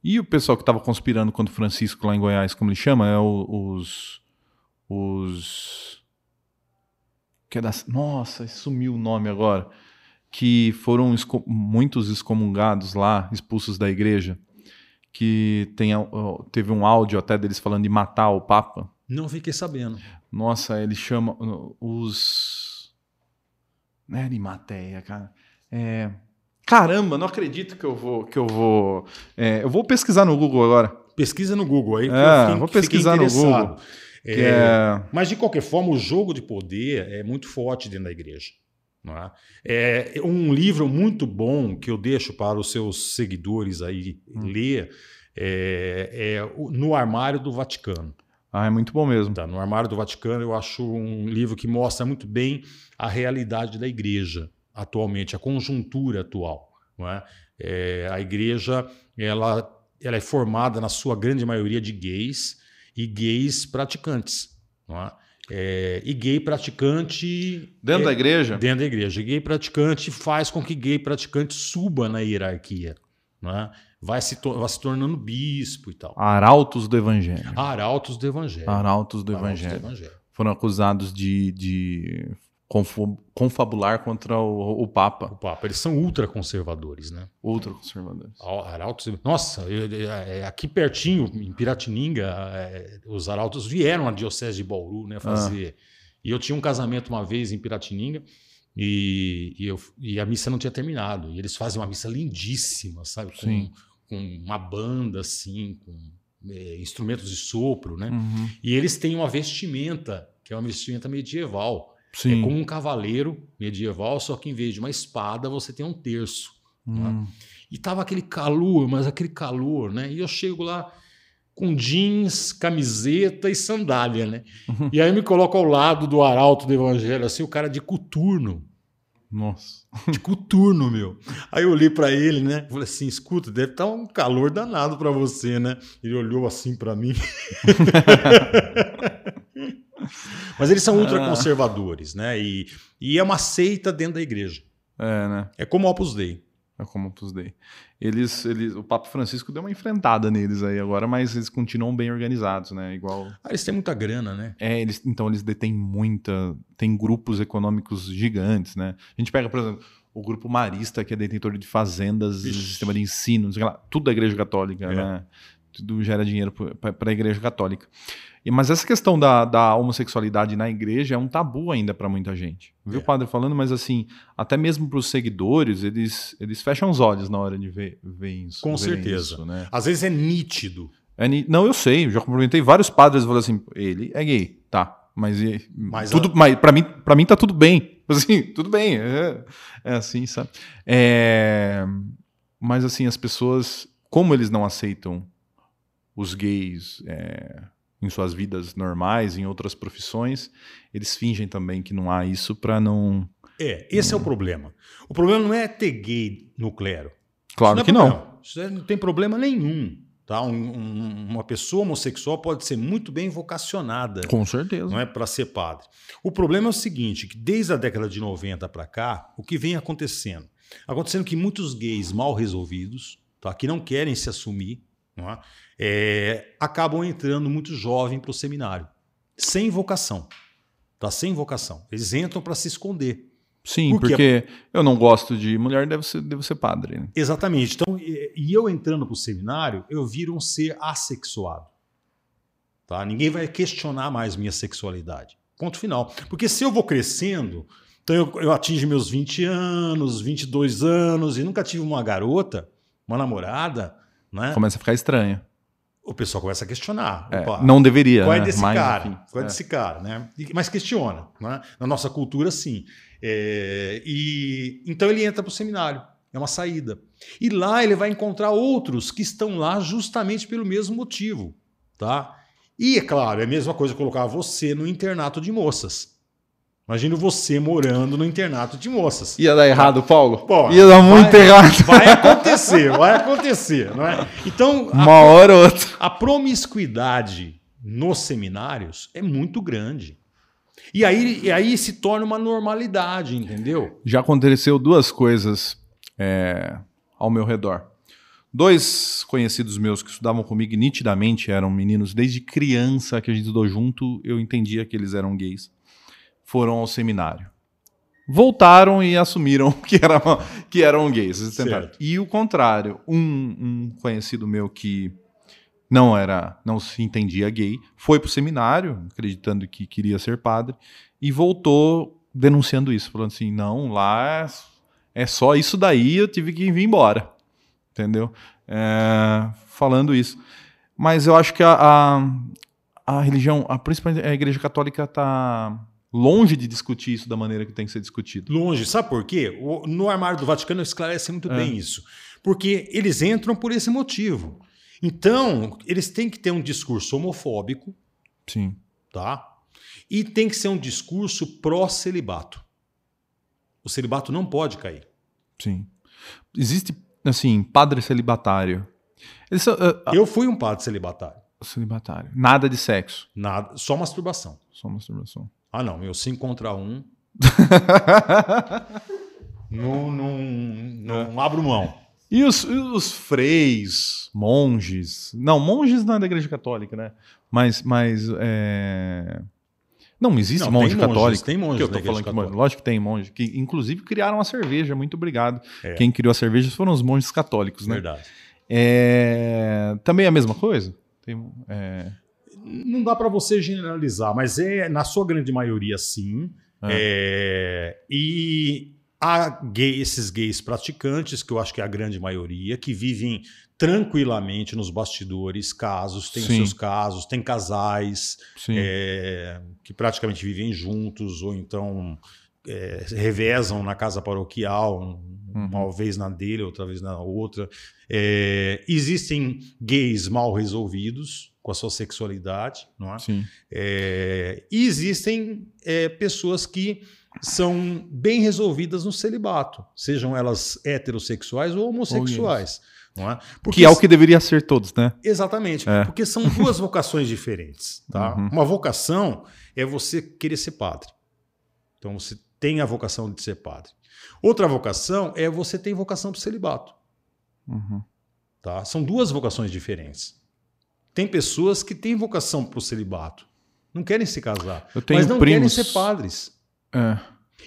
E o pessoal que estava conspirando contra o Francisco lá em Goiás, como ele chama? É o- os. Os. Que é das, nossa, sumiu o nome agora. Que foram muitos excomungados lá, expulsos da igreja. Que tem, teve um áudio até deles falando de matar o Papa. Não fiquei sabendo. Nossa, ele chama os. Não é Arimateia, cara. É... Caramba, não acredito que eu vou. Que eu vou. é, eu vou pesquisar no Google agora. Pesquisa no Google aí. É, vou pesquisar no. Google, É, é- Mas, de qualquer forma, o jogo de poder é muito forte dentro da igreja. É? é um livro muito bom que eu deixo para os seus seguidores aí Hum. ler é, é No Armário do Vaticano. Ah, é muito bom mesmo. Tá, no Armário do Vaticano, eu acho um livro que mostra muito bem a realidade da igreja atualmente, a conjuntura atual. É? É, a igreja ela, ela é formada, na sua grande maioria, de gays e gays praticantes. É? É, e gay praticante. Dentro é- da igreja? Dentro da igreja. Gay praticante faz com que gay praticante suba na hierarquia. Não é? vai, se vai se tornando bispo e tal. Arautos do Evangelho. Arautos do Evangelho. Arautos do Arautos Evangelho. do Evangelho. Foram acusados de, de confabular contra o, o Papa. O Papa. Eles são ultraconservadores, né? Ultraconservadores. Arautos. Nossa, eu- eu- é, aqui pertinho, em Piratininga, é, os arautos vieram à Diocese de Bauru, né? Fazer. E eu tinha um casamento uma vez em Piratininga. E, e, eu- e a missa não tinha terminado. E eles fazem uma missa lindíssima, sabe? Com, Sim. com uma banda, assim, com é, instrumentos de sopro, né? Uhum. E eles têm uma vestimenta, que é uma vestimenta medieval. Sim. É como um cavaleiro medieval, só que em vez de uma espada, você tem um terço. né? Hum. E tava aquele calor, mas aquele calor, né? E eu chego lá com jeans, camiseta e sandália, né? Uhum. E aí me coloco ao lado do arauto do evangelho, assim, o cara de coturno. Nossa. De coturno, meu. Aí eu olhei pra ele, né? Falei assim: escuta, deve estar um calor danado pra você, né? Ele olhou assim pra mim. Mas eles são ultraconservadores, né? E, e é uma seita dentro da igreja. É, né? É como o Opus Dei. É como Opus Dei. Eles, eles, o Papa Francisco deu uma enfrentada neles aí agora, mas eles continuam bem organizados, né? Igual. Ah, eles têm muita grana, né? É, eles, então eles detêm muita. Tem grupos econômicos gigantes, né? A gente pega, por exemplo, o grupo Marista, que é detentor de fazendas, Ixi. sistema de ensino, o lá, tudo da Igreja Católica, É. né? Tudo gera dinheiro para a Igreja Católica. Mas essa questão da, da homossexualidade na igreja é um tabu ainda para muita gente. Viu É. o padre falando, mas assim, até mesmo para os seguidores, eles, eles fecham os olhos na hora de ver, ver isso. Com certeza. isso, né? Às vezes é nítido. É ni- não, eu sei, já cumprimentei vários padres e falei assim, ele é gay, tá. Mas, Mas tudo, a- mas para mim, para mim tá tudo bem. Assim, tudo bem. É, é assim, sabe? É, mas assim, as pessoas, como eles não aceitam os gays é, em suas vidas normais, em outras profissões, eles fingem também que não há isso para não. É, esse é o problema. O problema não é ter gay no clero. Claro que é não. problema. Isso é- não tem problema nenhum. Tá? Um- um- uma pessoa homossexual pode ser muito bem vocacionada. Com certeza. não é para ser padre. O problema é o seguinte, que desde a década de 90 para cá, o que vem acontecendo? Acontecendo que muitos gays mal resolvidos, tá, que não querem se assumir, não é? É, acabam entrando muito jovem para o seminário, sem vocação. Tá sem vocação. Eles entram para se esconder. Sim, porque, porque, eu não gosto de mulher, devo ser, devo ser padre. Né? Exatamente. Então, e, e eu entrando para o seminário, eu viro um ser assexuado. Tá? Ninguém vai questionar mais minha sexualidade. Ponto final. Porque se eu vou crescendo, então eu, eu atingo meus 20 anos, 22 anos e nunca tive uma garota, uma namorada, né? Começa a ficar estranho o pessoal começa a questionar. É, não deveria. Qual é né? desse Mas, cara? Enfim, qual é, é, desse cara, né? Mas questiona. Né? Na nossa cultura, sim. É, e então ele entra para o seminário. É uma saída. E lá ele vai encontrar outros que estão lá justamente pelo mesmo motivo, tá? E é claro, é a mesma coisa colocar você no internato de moças. Imagina você morando no internato de moças. Ia dar errado, Paulo? Pô, Ia dar muito vai, errado. Vai acontecer, vai acontecer, não é? Então, uma a, hora ou outra. A promiscuidade nos seminários é muito grande. E aí, e aí se torna uma normalidade, entendeu? Já aconteceu duas coisas é, ao meu redor. Dois conhecidos meus que estudavam comigo nitidamente eram meninos desde criança que a gente estudou junto, eu entendia que eles eram gays foram ao seminário. Voltaram e assumiram que, era, que eram gays. E o contrário, um, um conhecido meu que não era, não se entendia gay, foi para o seminário, acreditando que queria ser padre, e voltou denunciando isso, falando assim, não, lá é, é só isso daí, eu tive que vir embora, entendeu? É, falando isso. Mas eu acho que a, a, a religião, a, principalmente a igreja católica está longe de discutir isso da maneira que tem que ser discutido. Longe. Sabe por quê? O, no armário do Vaticano esclarece muito é. bem isso. Porque eles entram por esse motivo. Então, eles têm que ter um discurso homofóbico. Sim. Tá? E tem que ser um discurso pró-celibato. O celibato não pode cair. Sim. Existe, assim, padre celibatário. Eles, uh, uh, Eu fui um padre celibatário. Celibatário. Nada de sexo. Nada, só masturbação. Só masturbação. Ah, não, meu 5 contra 1. Um. não, não, não abro mão. E os, os freis, monges. Não, monges não é da igreja católica, né? Mas. mas é... Não, existe não, monge tem católico. Monges, tem monges. Que eu tô falando que, lógico que tem monge. Que inclusive criaram a cerveja. Muito obrigado. É. Quem criou a cerveja foram os monges católicos, né? Verdade. É... Também é a mesma coisa? Tem, é não dá para você generalizar, mas é na sua grande maioria sim. É. É, e há gay, esses gays praticantes, que eu acho que é a grande maioria, que vivem tranquilamente nos bastidores, casos, tem seus casos, tem casais é, que praticamente vivem juntos, ou então é, revezam na casa paroquial, uma uhum. vez na dele, outra vez na outra. É, existem gays mal resolvidos, com a sua sexualidade, não é? Sim. É, e existem é, pessoas que são bem resolvidas no celibato, sejam elas heterossexuais ou homossexuais. Não é? Porque, que é o que deveria ser todos, né? Exatamente, é. porque são duas vocações diferentes. Tá? Uhum. Uma vocação é você querer ser padre. Então você tem a vocação de ser padre. Outra vocação é você ter vocação para o celibato. Uhum. Tá? São duas vocações diferentes. Tem pessoas que têm vocação para o celibato. Não querem se casar. mas não primos... querem ser padres. É.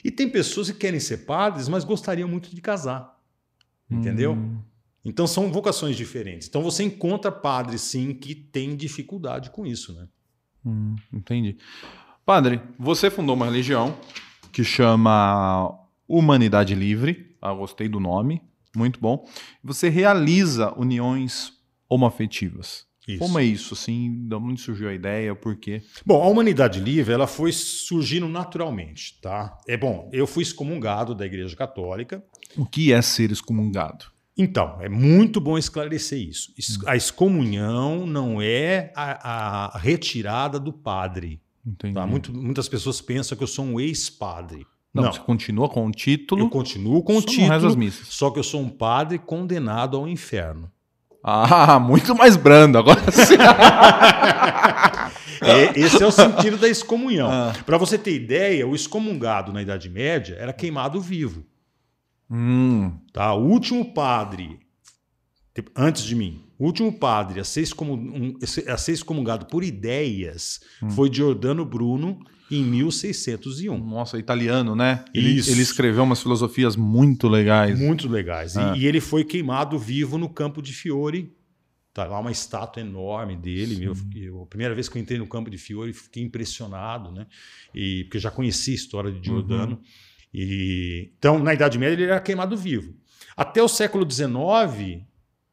E tem pessoas que querem ser padres, mas gostariam muito de casar. Entendeu? Hum. Então são vocações diferentes. Então você encontra padres, sim, que têm dificuldade com isso, né? Hum, entendi. Padre, você fundou uma religião que chama Humanidade Livre. Ah, gostei do nome, muito bom. Você realiza uniões homoafetivas. Isso. Como é isso? Assim, de onde surgiu a ideia? Por quê? Bom, a humanidade livre ela foi surgindo naturalmente, tá? É bom, eu fui excomungado da Igreja Católica. O que é ser excomungado? Então, é muito bom esclarecer isso. Hum. A excomunhão não é a, a retirada do padre. Tá? Muito, muitas pessoas pensam que eu sou um ex-padre. Não, não, você continua com o título. Eu continuo com o título, só que eu sou um padre condenado ao inferno. Ah, muito mais brando agora sim. é, esse é o sentido da excomunhão. Ah. Para você ter ideia, o excomungado na Idade Média era queimado vivo. Hum. Tá? O último padre, tipo, antes de mim, o último padre a ser, excomun- a ser excomungado por ideias Hum. foi Giordano Bruno em 1601. Nossa, italiano, né? Ele, Isso. ele escreveu umas filosofias muito legais. Muito legais. E- Ah. E, ele foi queimado vivo no campo de Fiore. Tá lá uma estátua enorme dele. Eu, eu- a primeira vez que eu entrei no campo de Fiore, fiquei impressionado, né? E, porque eu já conhecia a história de Giordano. E, então, na Idade Média, ele era queimado vivo. Até o século XIX,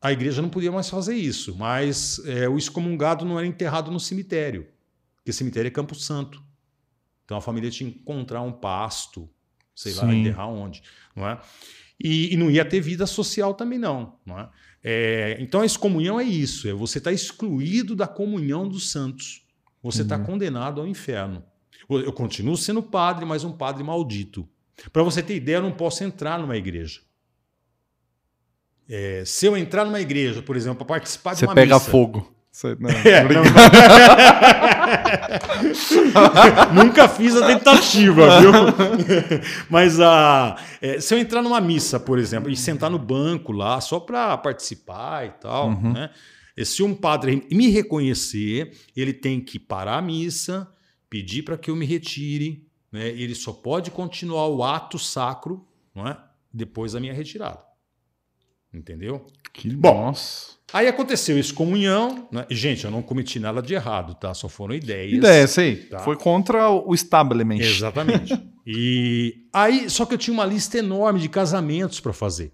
a igreja não podia mais fazer isso, mas é, o excomungado não era enterrado no cemitério, porque cemitério é Campo Santo. Então a família tinha que encontrar um pasto, sei lá, Sim. enterrar onde, não é? E, e não ia ter vida social também não, não é? É, então a excomunhão é isso, é você está excluído da comunhão dos santos, você está condenado ao inferno. Eu continuo sendo padre, mas um padre maldito. Para você ter ideia, eu não posso entrar numa igreja. É, se eu entrar numa igreja, por exemplo, para participar de Você uma pega missa, fogo. Você- não, É, não, brincando. Nunca fiz a tentativa, viu? Mas a, é, se eu entrar numa missa, por exemplo, e sentar no banco lá só para participar e tal, Uhum. né? E Se um padre me reconhecer, ele tem que parar a missa, pedir para que eu me retire, né? Ele só pode continuar o ato sacro, não é? Depois da minha retirada. Entendeu? Que Bom, nossa. Aí aconteceu excomunhão, né? E, Gente, eu não cometi nada de errado, tá? Só foram ideias. Ideia, sei. Tá. Foi contra o establishment. Exatamente. e aí, só que eu tinha uma lista enorme de casamentos para fazer.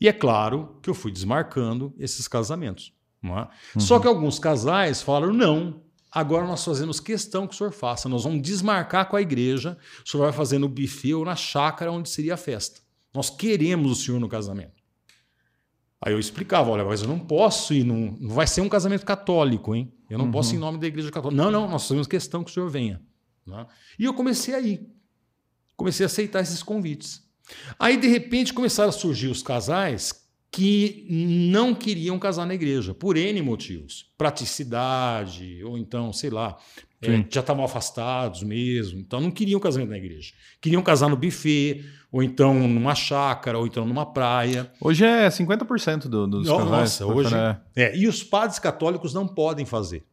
E é claro que eu fui desmarcando esses casamentos. É? Só que alguns casais falaram: não, agora nós fazemos questão que o senhor faça. Nós vamos desmarcar com a igreja. O senhor vai fazer no buffet ou na chácara onde seria a festa. Nós queremos o senhor no casamento. Aí eu explicava, olha, mas eu não posso ir, num, não vai ser um casamento católico, hein? Eu não posso ir em nome da igreja católica. Não, não, nós fazemos questão que o senhor venha. né? E eu comecei a ir. Comecei a aceitar esses convites. Aí, de repente, começaram a surgir os casais que não queriam casar na igreja, por N motivos. Praticidade, ou então, sei lá, é, já estavam afastados mesmo. Então, não queriam casamento na igreja. Queriam casar no buffet, ou então numa chácara, ou então numa praia. Hoje é 50% do, dos Não, casais. nossa, hoje- É. É, e os padres católicos não podem fazer.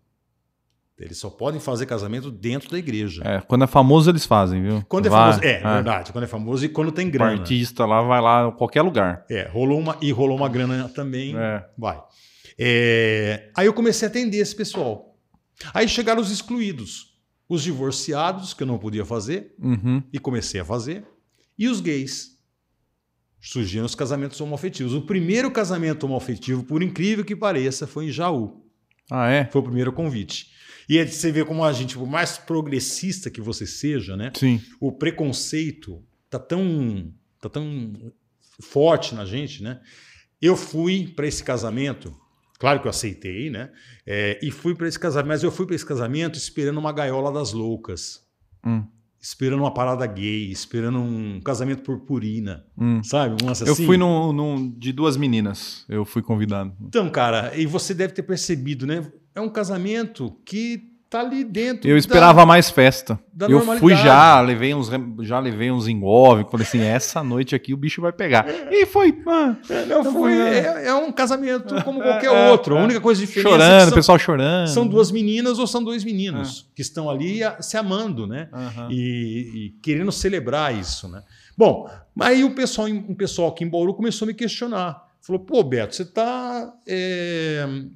Eles só podem fazer casamento dentro da igreja. É, quando é famoso eles fazem, viu? Quando é Vai, famoso, é, verdade. Quando é famoso e quando tem O grana. artista lá vai lá em qualquer lugar. É, rolou uma e rolou uma grana também. É. Vai. É, aí eu comecei a atender esse pessoal. Aí chegaram os excluídos, os divorciados que eu não podia fazer Uhum. e comecei a fazer, e os gays. Surgiram os casamentos homoafetivos. O primeiro casamento homoafetivo, por incrível que pareça, foi em Jaú. Ah, é? Foi o primeiro convite. E aí você vê como a gente, por mais progressista que você seja, né? Sim. O preconceito tá tão, tá tão forte na gente, né? Eu fui para esse casamento, claro que eu aceitei, né? É, e fui para esse casamento, mas eu fui para esse casamento esperando uma gaiola das loucas, Hum. esperando uma parada gay, esperando um casamento purpurina, Hum. sabe? Um lance Eu assim. fui num, num- de duas meninas. Eu fui convidado. Então, cara, e você deve ter percebido, né? É um casamento que tá ali dentro. Eu da- esperava mais festa. da eu fui já, levei uns, já levei uns engove, falei assim, essa noite aqui o bicho vai pegar. E foi, ah, Não, Eu foi, fui, é, é um casamento como qualquer É, outro. A é. única coisa diferente chorando, é são, pessoal chorando. são duas meninas ou são dois meninos que estão ali a- se amando, né? Aham. E, e querendo celebrar isso, né? Bom, aí o pessoal, em- um pessoal aqui em Bauru começou a me questionar. Falou, pô, Beto, você está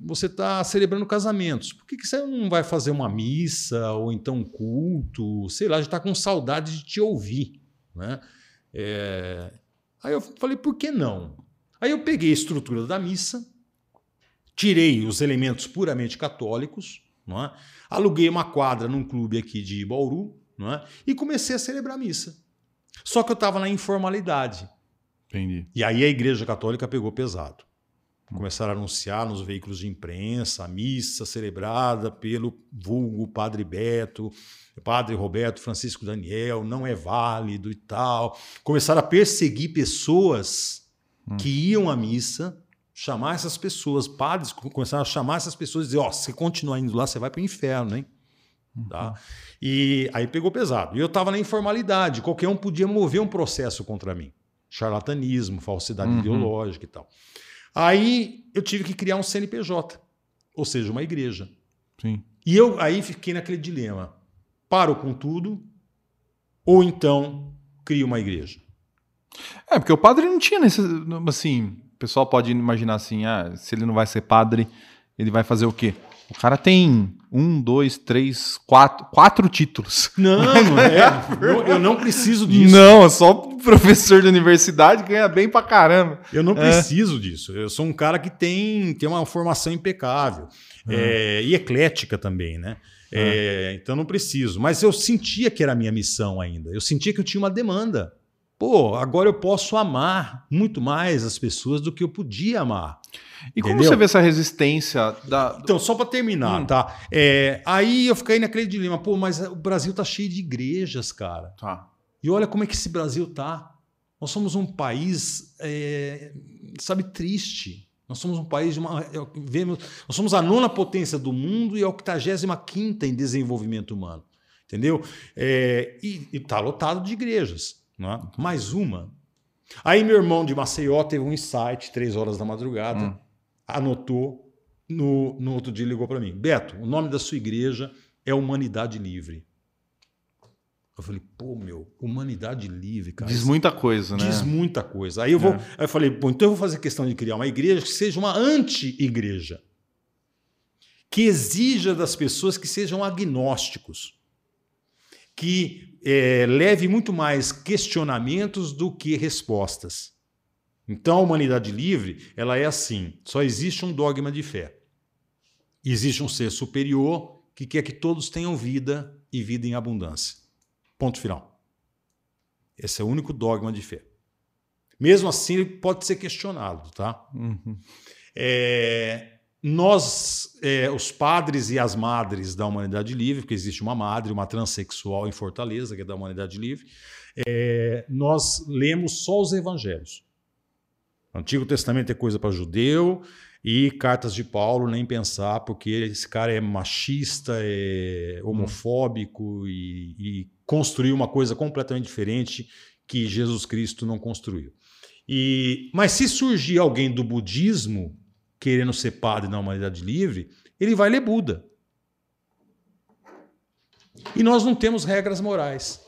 você tá celebrando casamentos. Por que, que você não vai fazer uma missa ou então um culto? Sei lá, gente está com saudade de te ouvir. Né? É, Aí eu falei, por que não? Aí eu peguei a estrutura da missa, tirei os elementos puramente católicos, é? aluguei uma quadra num clube aqui de Bauru é? e comecei a celebrar a missa. Só que eu estava na informalidade. Entendi. E aí a Igreja Católica pegou pesado. Começaram a anunciar nos veículos de imprensa a missa celebrada pelo vulgo Padre Beto, Padre Roberto Francisco Daniel, não é válido e tal. Começaram a perseguir pessoas que iam à missa, chamar essas pessoas, padres começaram a chamar essas pessoas e dizer: Ó, se continuar indo lá, você vai para o inferno, hein? Tá? E aí pegou pesado. E eu estava na informalidade, qualquer um podia mover um processo contra mim. Charlatanismo, falsidade Uhum. ideológica e tal. Aí eu tive que criar um CNPJ, ou seja, uma igreja. Sim. E eu aí fiquei naquele dilema: paro com tudo ou então crio uma igreja? É, porque o padre não tinha nesse. Assim, o pessoal pode imaginar assim: ah, se ele não vai ser padre, ele vai fazer o quê? O cara tem um, dois, três, quatro, quatro títulos. Não, não é. Eu- eu não preciso disso. Não, é só professor de universidade ganha bem pra caramba. Eu não É. preciso disso. Eu sou um cara que tem, tem uma formação impecável. É, e eclética também, né? É, então não preciso. Mas eu sentia que era a minha missão ainda. Eu sentia que eu tinha uma demanda. Pô, agora eu posso amar muito mais as pessoas do que eu podia amar. E como Entendeu? você vê essa resistência da. Então, só para terminar, Hum. tá? É, aí eu fiquei naquele dilema, pô, mas o Brasil tá cheio de igrejas, cara. Tá. E olha como é que esse Brasil tá. Nós somos um país, é, sabe, triste. Nós somos um país de uma. é, vemos, nós somos a nona potência do mundo e a 85 em desenvolvimento humano. Entendeu? É, e, e tá lotado de igrejas. Não é? Mais uma. Aí meu irmão de Maceió teve um insight, três horas da madrugada, Hum. anotou, no, no outro dia ligou para mim. Beto, o nome da sua igreja é Humanidade Livre. Eu falei, pô, meu, Humanidade Livre, cara. Diz muita coisa, né? Diz muita coisa. Aí eu vou, É. aí eu falei, pô, então eu vou fazer questão de criar uma igreja que seja uma anti-igreja. Que exija das pessoas que sejam agnósticos. Que eh, leve muito mais questionamentos do que respostas. Então a humanidade livre, ela é assim: só existe um dogma de fé. Existe um ser superior que quer que todos tenham vida e vida em abundância. Ponto final. Esse é o único dogma de fé. Mesmo assim, ele pode ser questionado, tá? Uhum. É, nós, é, os padres e as madres da Humanidade Livre, porque existe uma madre, uma transexual em Fortaleza, que é da Humanidade Livre, é, nós lemos só os evangelhos. O Antigo Testamento é coisa para judeu e cartas de Paulo nem pensar, porque esse cara é machista, é homofóbico e, e construiu uma coisa completamente diferente que Jesus Cristo não construiu. E, mas se surgir alguém do budismo querendo ser padre na humanidade livre, ele vai ler Buda. E nós não temos regras morais.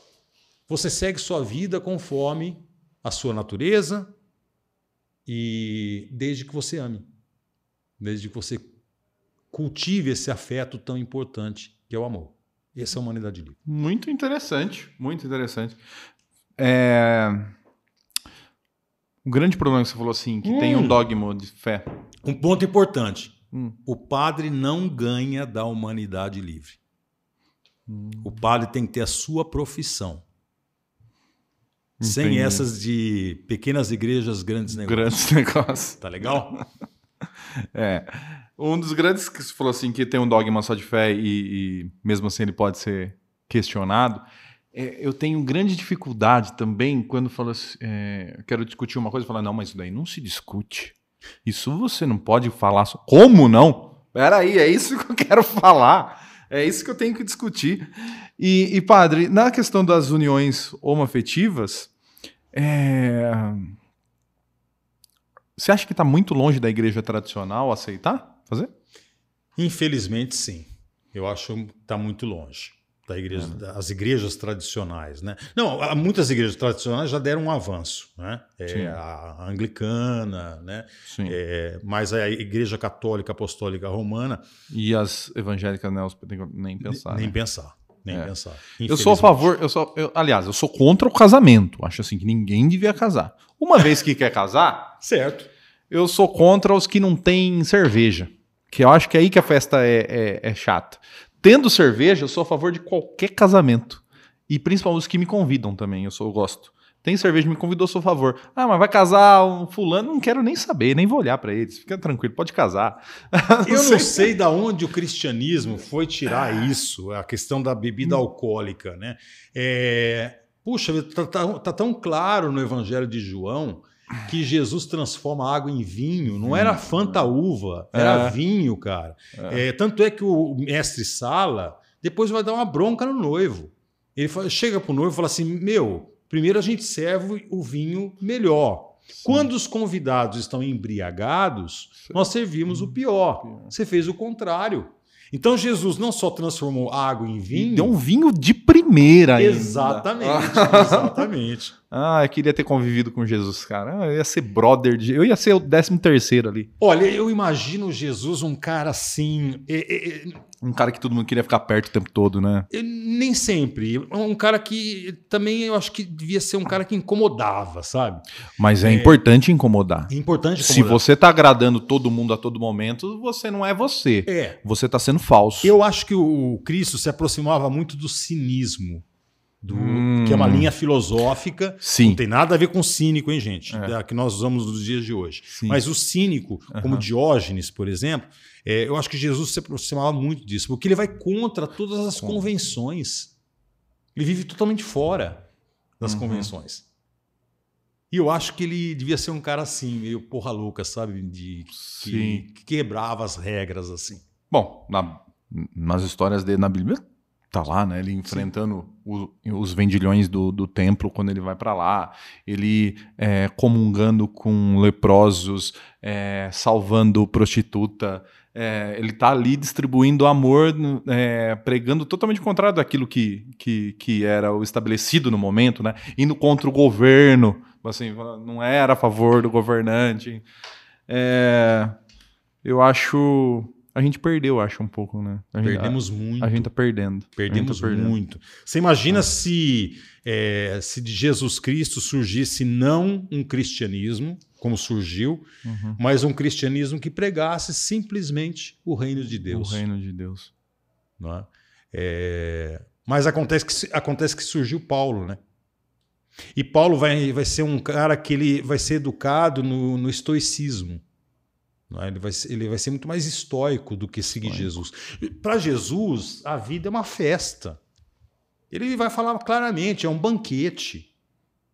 Você segue sua vida conforme a sua natureza e desde que você ame. Desde que você cultive esse afeto tão importante que é o amor. Essa é a humanidade livre. Muito interessante, muito interessante. É... O grande problema que você falou assim, que tem um Hum. dogma de fé. Um ponto importante: Hum. o padre não ganha da humanidade livre. Hum. O padre tem que ter a sua profissão. Sem Entendi. essas de pequenas igrejas, grandes negócios. Grandes negócios. Tá legal? É. Um dos grandes que você falou assim, que tem um dogma só de fé e, e mesmo assim ele pode ser questionado. É, eu tenho grande dificuldade também quando falo assim, é, quero discutir uma coisa falar, não, mas isso daí não se discute. Isso você não pode falar. só- Como não? Peraí, é isso que eu quero falar. É isso que eu tenho que discutir. E, e, padre, na questão das uniões homoafetivas, é, você acha que está muito longe da igreja tradicional aceitar fazer? Infelizmente, sim. Eu acho que está muito longe da igreja, das igrejas tradicionais, né? Não, muitas igrejas tradicionais já deram um avanço, né? É, a anglicana, né? É, mas a igreja católica apostólica romana E as evangélicas né, nem pensar. nem né? pensar, nem É. pensar. Eu sou a favor, eu sou, eu- aliás, eu sou contra o casamento. Acho assim que ninguém devia casar. Uma vez que quer casar, Certo. eu sou contra os que não têm cerveja. Que eu acho que é aí que a festa é, é, é chata. Tendo cerveja, eu sou a favor de qualquer casamento. E principalmente os que me convidam também, eu, sou, eu gosto. Tem cerveja, me convidou, eu sou a favor. Ah, mas vai casar um fulano, não quero nem saber, nem vou olhar pra eles. Fica tranquilo, pode casar. Eu não sei da onde o cristianismo foi tirar isso, a questão da bebida alcoólica, né? É, puxa, tá, tá- tá tão claro no Evangelho de João que Jesus transforma água em vinho. Não era fanta uva, era É. vinho, cara. É, tanto é que o mestre Sala depois vai dar uma bronca no noivo. Ele fala- chega pro noivo e fala assim: Meu, primeiro a gente serve o vinho melhor. Quando os convidados estão embriagados, nós servimos o pior. Você fez o contrário. Então Jesus não só transformou água em vinho. Deu um vinho de primeira ainda. Exatamente, exatamente. Ah, eu queria ter convivido com Jesus, cara. Eu ia ser brother de. Eu ia ser o 13 terceiro ali. Olha, eu imagino Jesus um cara assim. É, é, um cara que todo mundo queria ficar perto o tempo todo, né? Nem sempre. Um cara que também eu acho que devia ser um cara que incomodava, sabe? Mas é, é importante incomodar. É importante incomodar. Se você tá agradando todo mundo a todo momento, você não é você. É. Você tá sendo falso. Eu acho que o Cristo se aproximava muito do cinismo. Do, hum. Que é uma linha filosófica. Sim. Não tem nada a ver com cínico, hein, gente? É. Que nós usamos nos dias de hoje. Sim. Mas o cínico, como uhum. Diógenes, por exemplo, é, eu acho que Jesus se aproximava muito disso, porque ele vai contra todas as convenções. Ele vive totalmente fora das uhum. convenções. E eu acho que ele devia ser um cara assim, meio porra louca, sabe? De, que, que quebrava as regras assim. Bom, na, nas histórias dele na Bíblia, tá lá, né? Ele enfrentando o, os vendilhões do, do templo quando ele vai para lá, ele é, comungando com leprosos, é, salvando prostituta, é, ele tá ali distribuindo amor, é, pregando totalmente contrário daquilo que, que, que era o estabelecido no momento, né? Indo contra o governo, assim, não era a favor do governante. É, eu acho a gente perdeu, acho, um pouco, né? Gente, Perdemos a, muito. A gente tá perdendo. Perdemos tá perdendo. muito. Você imagina é. se, é, se de Jesus Cristo surgisse não um cristianismo, como surgiu, uhum. mas um cristianismo que pregasse simplesmente o reino de Deus. O reino de Deus. Não é? É, mas acontece que, acontece que surgiu Paulo, né? E Paulo vai, vai ser um cara que ele vai ser educado no, no estoicismo. É? Ele, vai, ele vai ser muito mais estoico do que seguir Jesus. Para Jesus, a vida é uma festa. Ele vai falar claramente, é um banquete.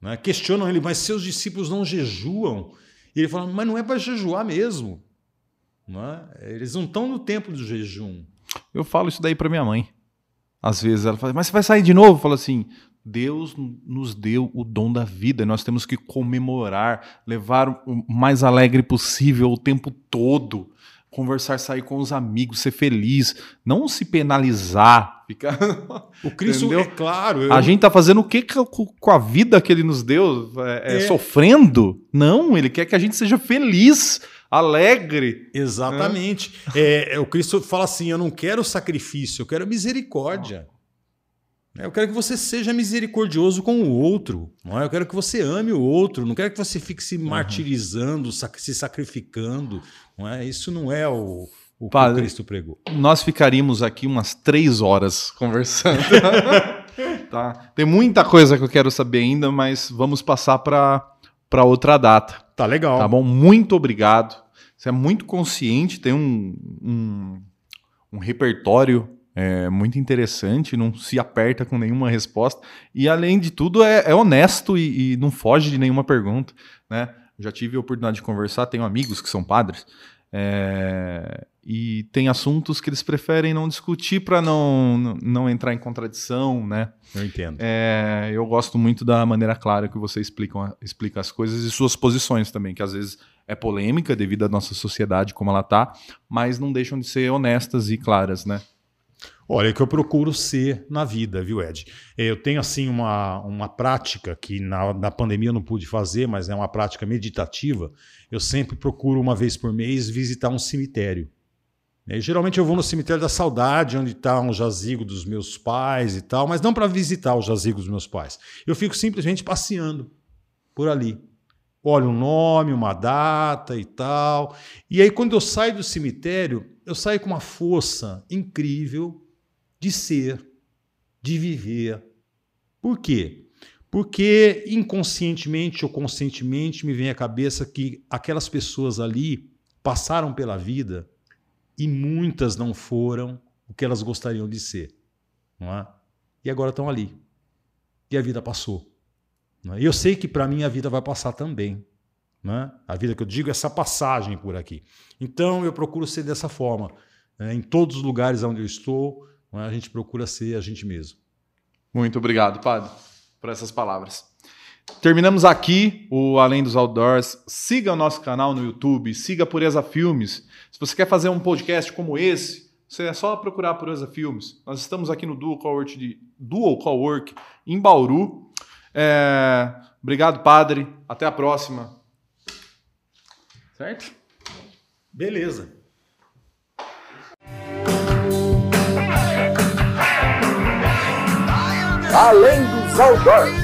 Né? Questionam ele, mas seus discípulos não jejuam. E ele fala, mas não é para jejuar mesmo. Não é? Eles não estão no tempo do jejum. Eu falo isso daí para minha mãe. Às vezes ela fala, mas você vai sair de novo? Fala assim, Deus nos deu o dom da vida, nós temos que comemorar, levar o mais alegre possível o tempo todo, conversar, sair com os amigos, ser feliz, não se penalizar. Ficar... O Cristo, Entendeu? é claro. Eu... A gente tá fazendo o que com a vida que ele nos deu? É, é, é. Sofrendo? Não, ele quer que a gente seja feliz alegre. Exatamente. É. É, o Cristo fala assim: eu não quero sacrifício, eu quero misericórdia. Eu quero que você seja misericordioso com o outro. Não é? Eu quero que você ame o outro. Não quero que você fique se martirizando, se sacrificando. Não é? Isso não é o, o Padre, que Cristo pregou. Nós ficaríamos aqui umas três horas conversando. tá? Tem muita coisa que eu quero saber ainda, mas vamos passar para outra data. Tá legal. Tá bom? Muito obrigado. Você é muito consciente, tem um, um, um repertório é muito interessante, não se aperta com nenhuma resposta e, além de tudo, é, é honesto e, e, não foge de nenhuma pergunta. Né? Já tive a oportunidade de conversar, tenho amigos que são padres é, e tem assuntos que eles preferem não discutir para não, não entrar em contradição. Né? Eu entendo. É, eu gosto muito da maneira clara que você explica, explica as coisas e suas posições também, que às vezes é polêmica devido à nossa sociedade como ela está, mas não deixam de ser honestas e claras, né? Olha, é que eu procuro ser na vida, viu, Ed? Eu tenho, assim, uma, uma prática que na, na pandemia eu não pude fazer, mas é uma prática meditativa. Eu sempre procuro, uma vez por mês, visitar um cemitério. E, geralmente eu vou no cemitério da saudade, onde está um jazigo dos meus pais e tal, mas não para visitar o jazigo dos meus pais. Eu fico simplesmente passeando por ali. Olho um nome, uma data e tal. E aí, quando eu saio do cemitério, eu saio com uma força incrível de ser, de viver. Por quê? Porque inconscientemente ou conscientemente me vem à cabeça que aquelas pessoas ali passaram pela vida e muitas não foram o que elas gostariam de ser. Não é? E agora estão ali. E a vida passou. É? E eu sei que para mim a vida vai passar também. Né? A vida que eu digo é essa passagem por aqui. Então eu procuro ser dessa forma. Né? Em todos os lugares onde eu estou, a gente procura ser a gente mesmo. Muito obrigado, Padre, por essas palavras. Terminamos aqui o Além dos Outdoors. Siga o nosso canal no YouTube, siga a Pureza Filmes. Se você quer fazer um podcast como esse, você é só procurar a Pureza Filmes. Nós estamos aqui no Dual Cowork, de, Dual Cowork em Bauru. É, obrigado, padre. Até a próxima. Certo? Beleza. Além dos outdoors.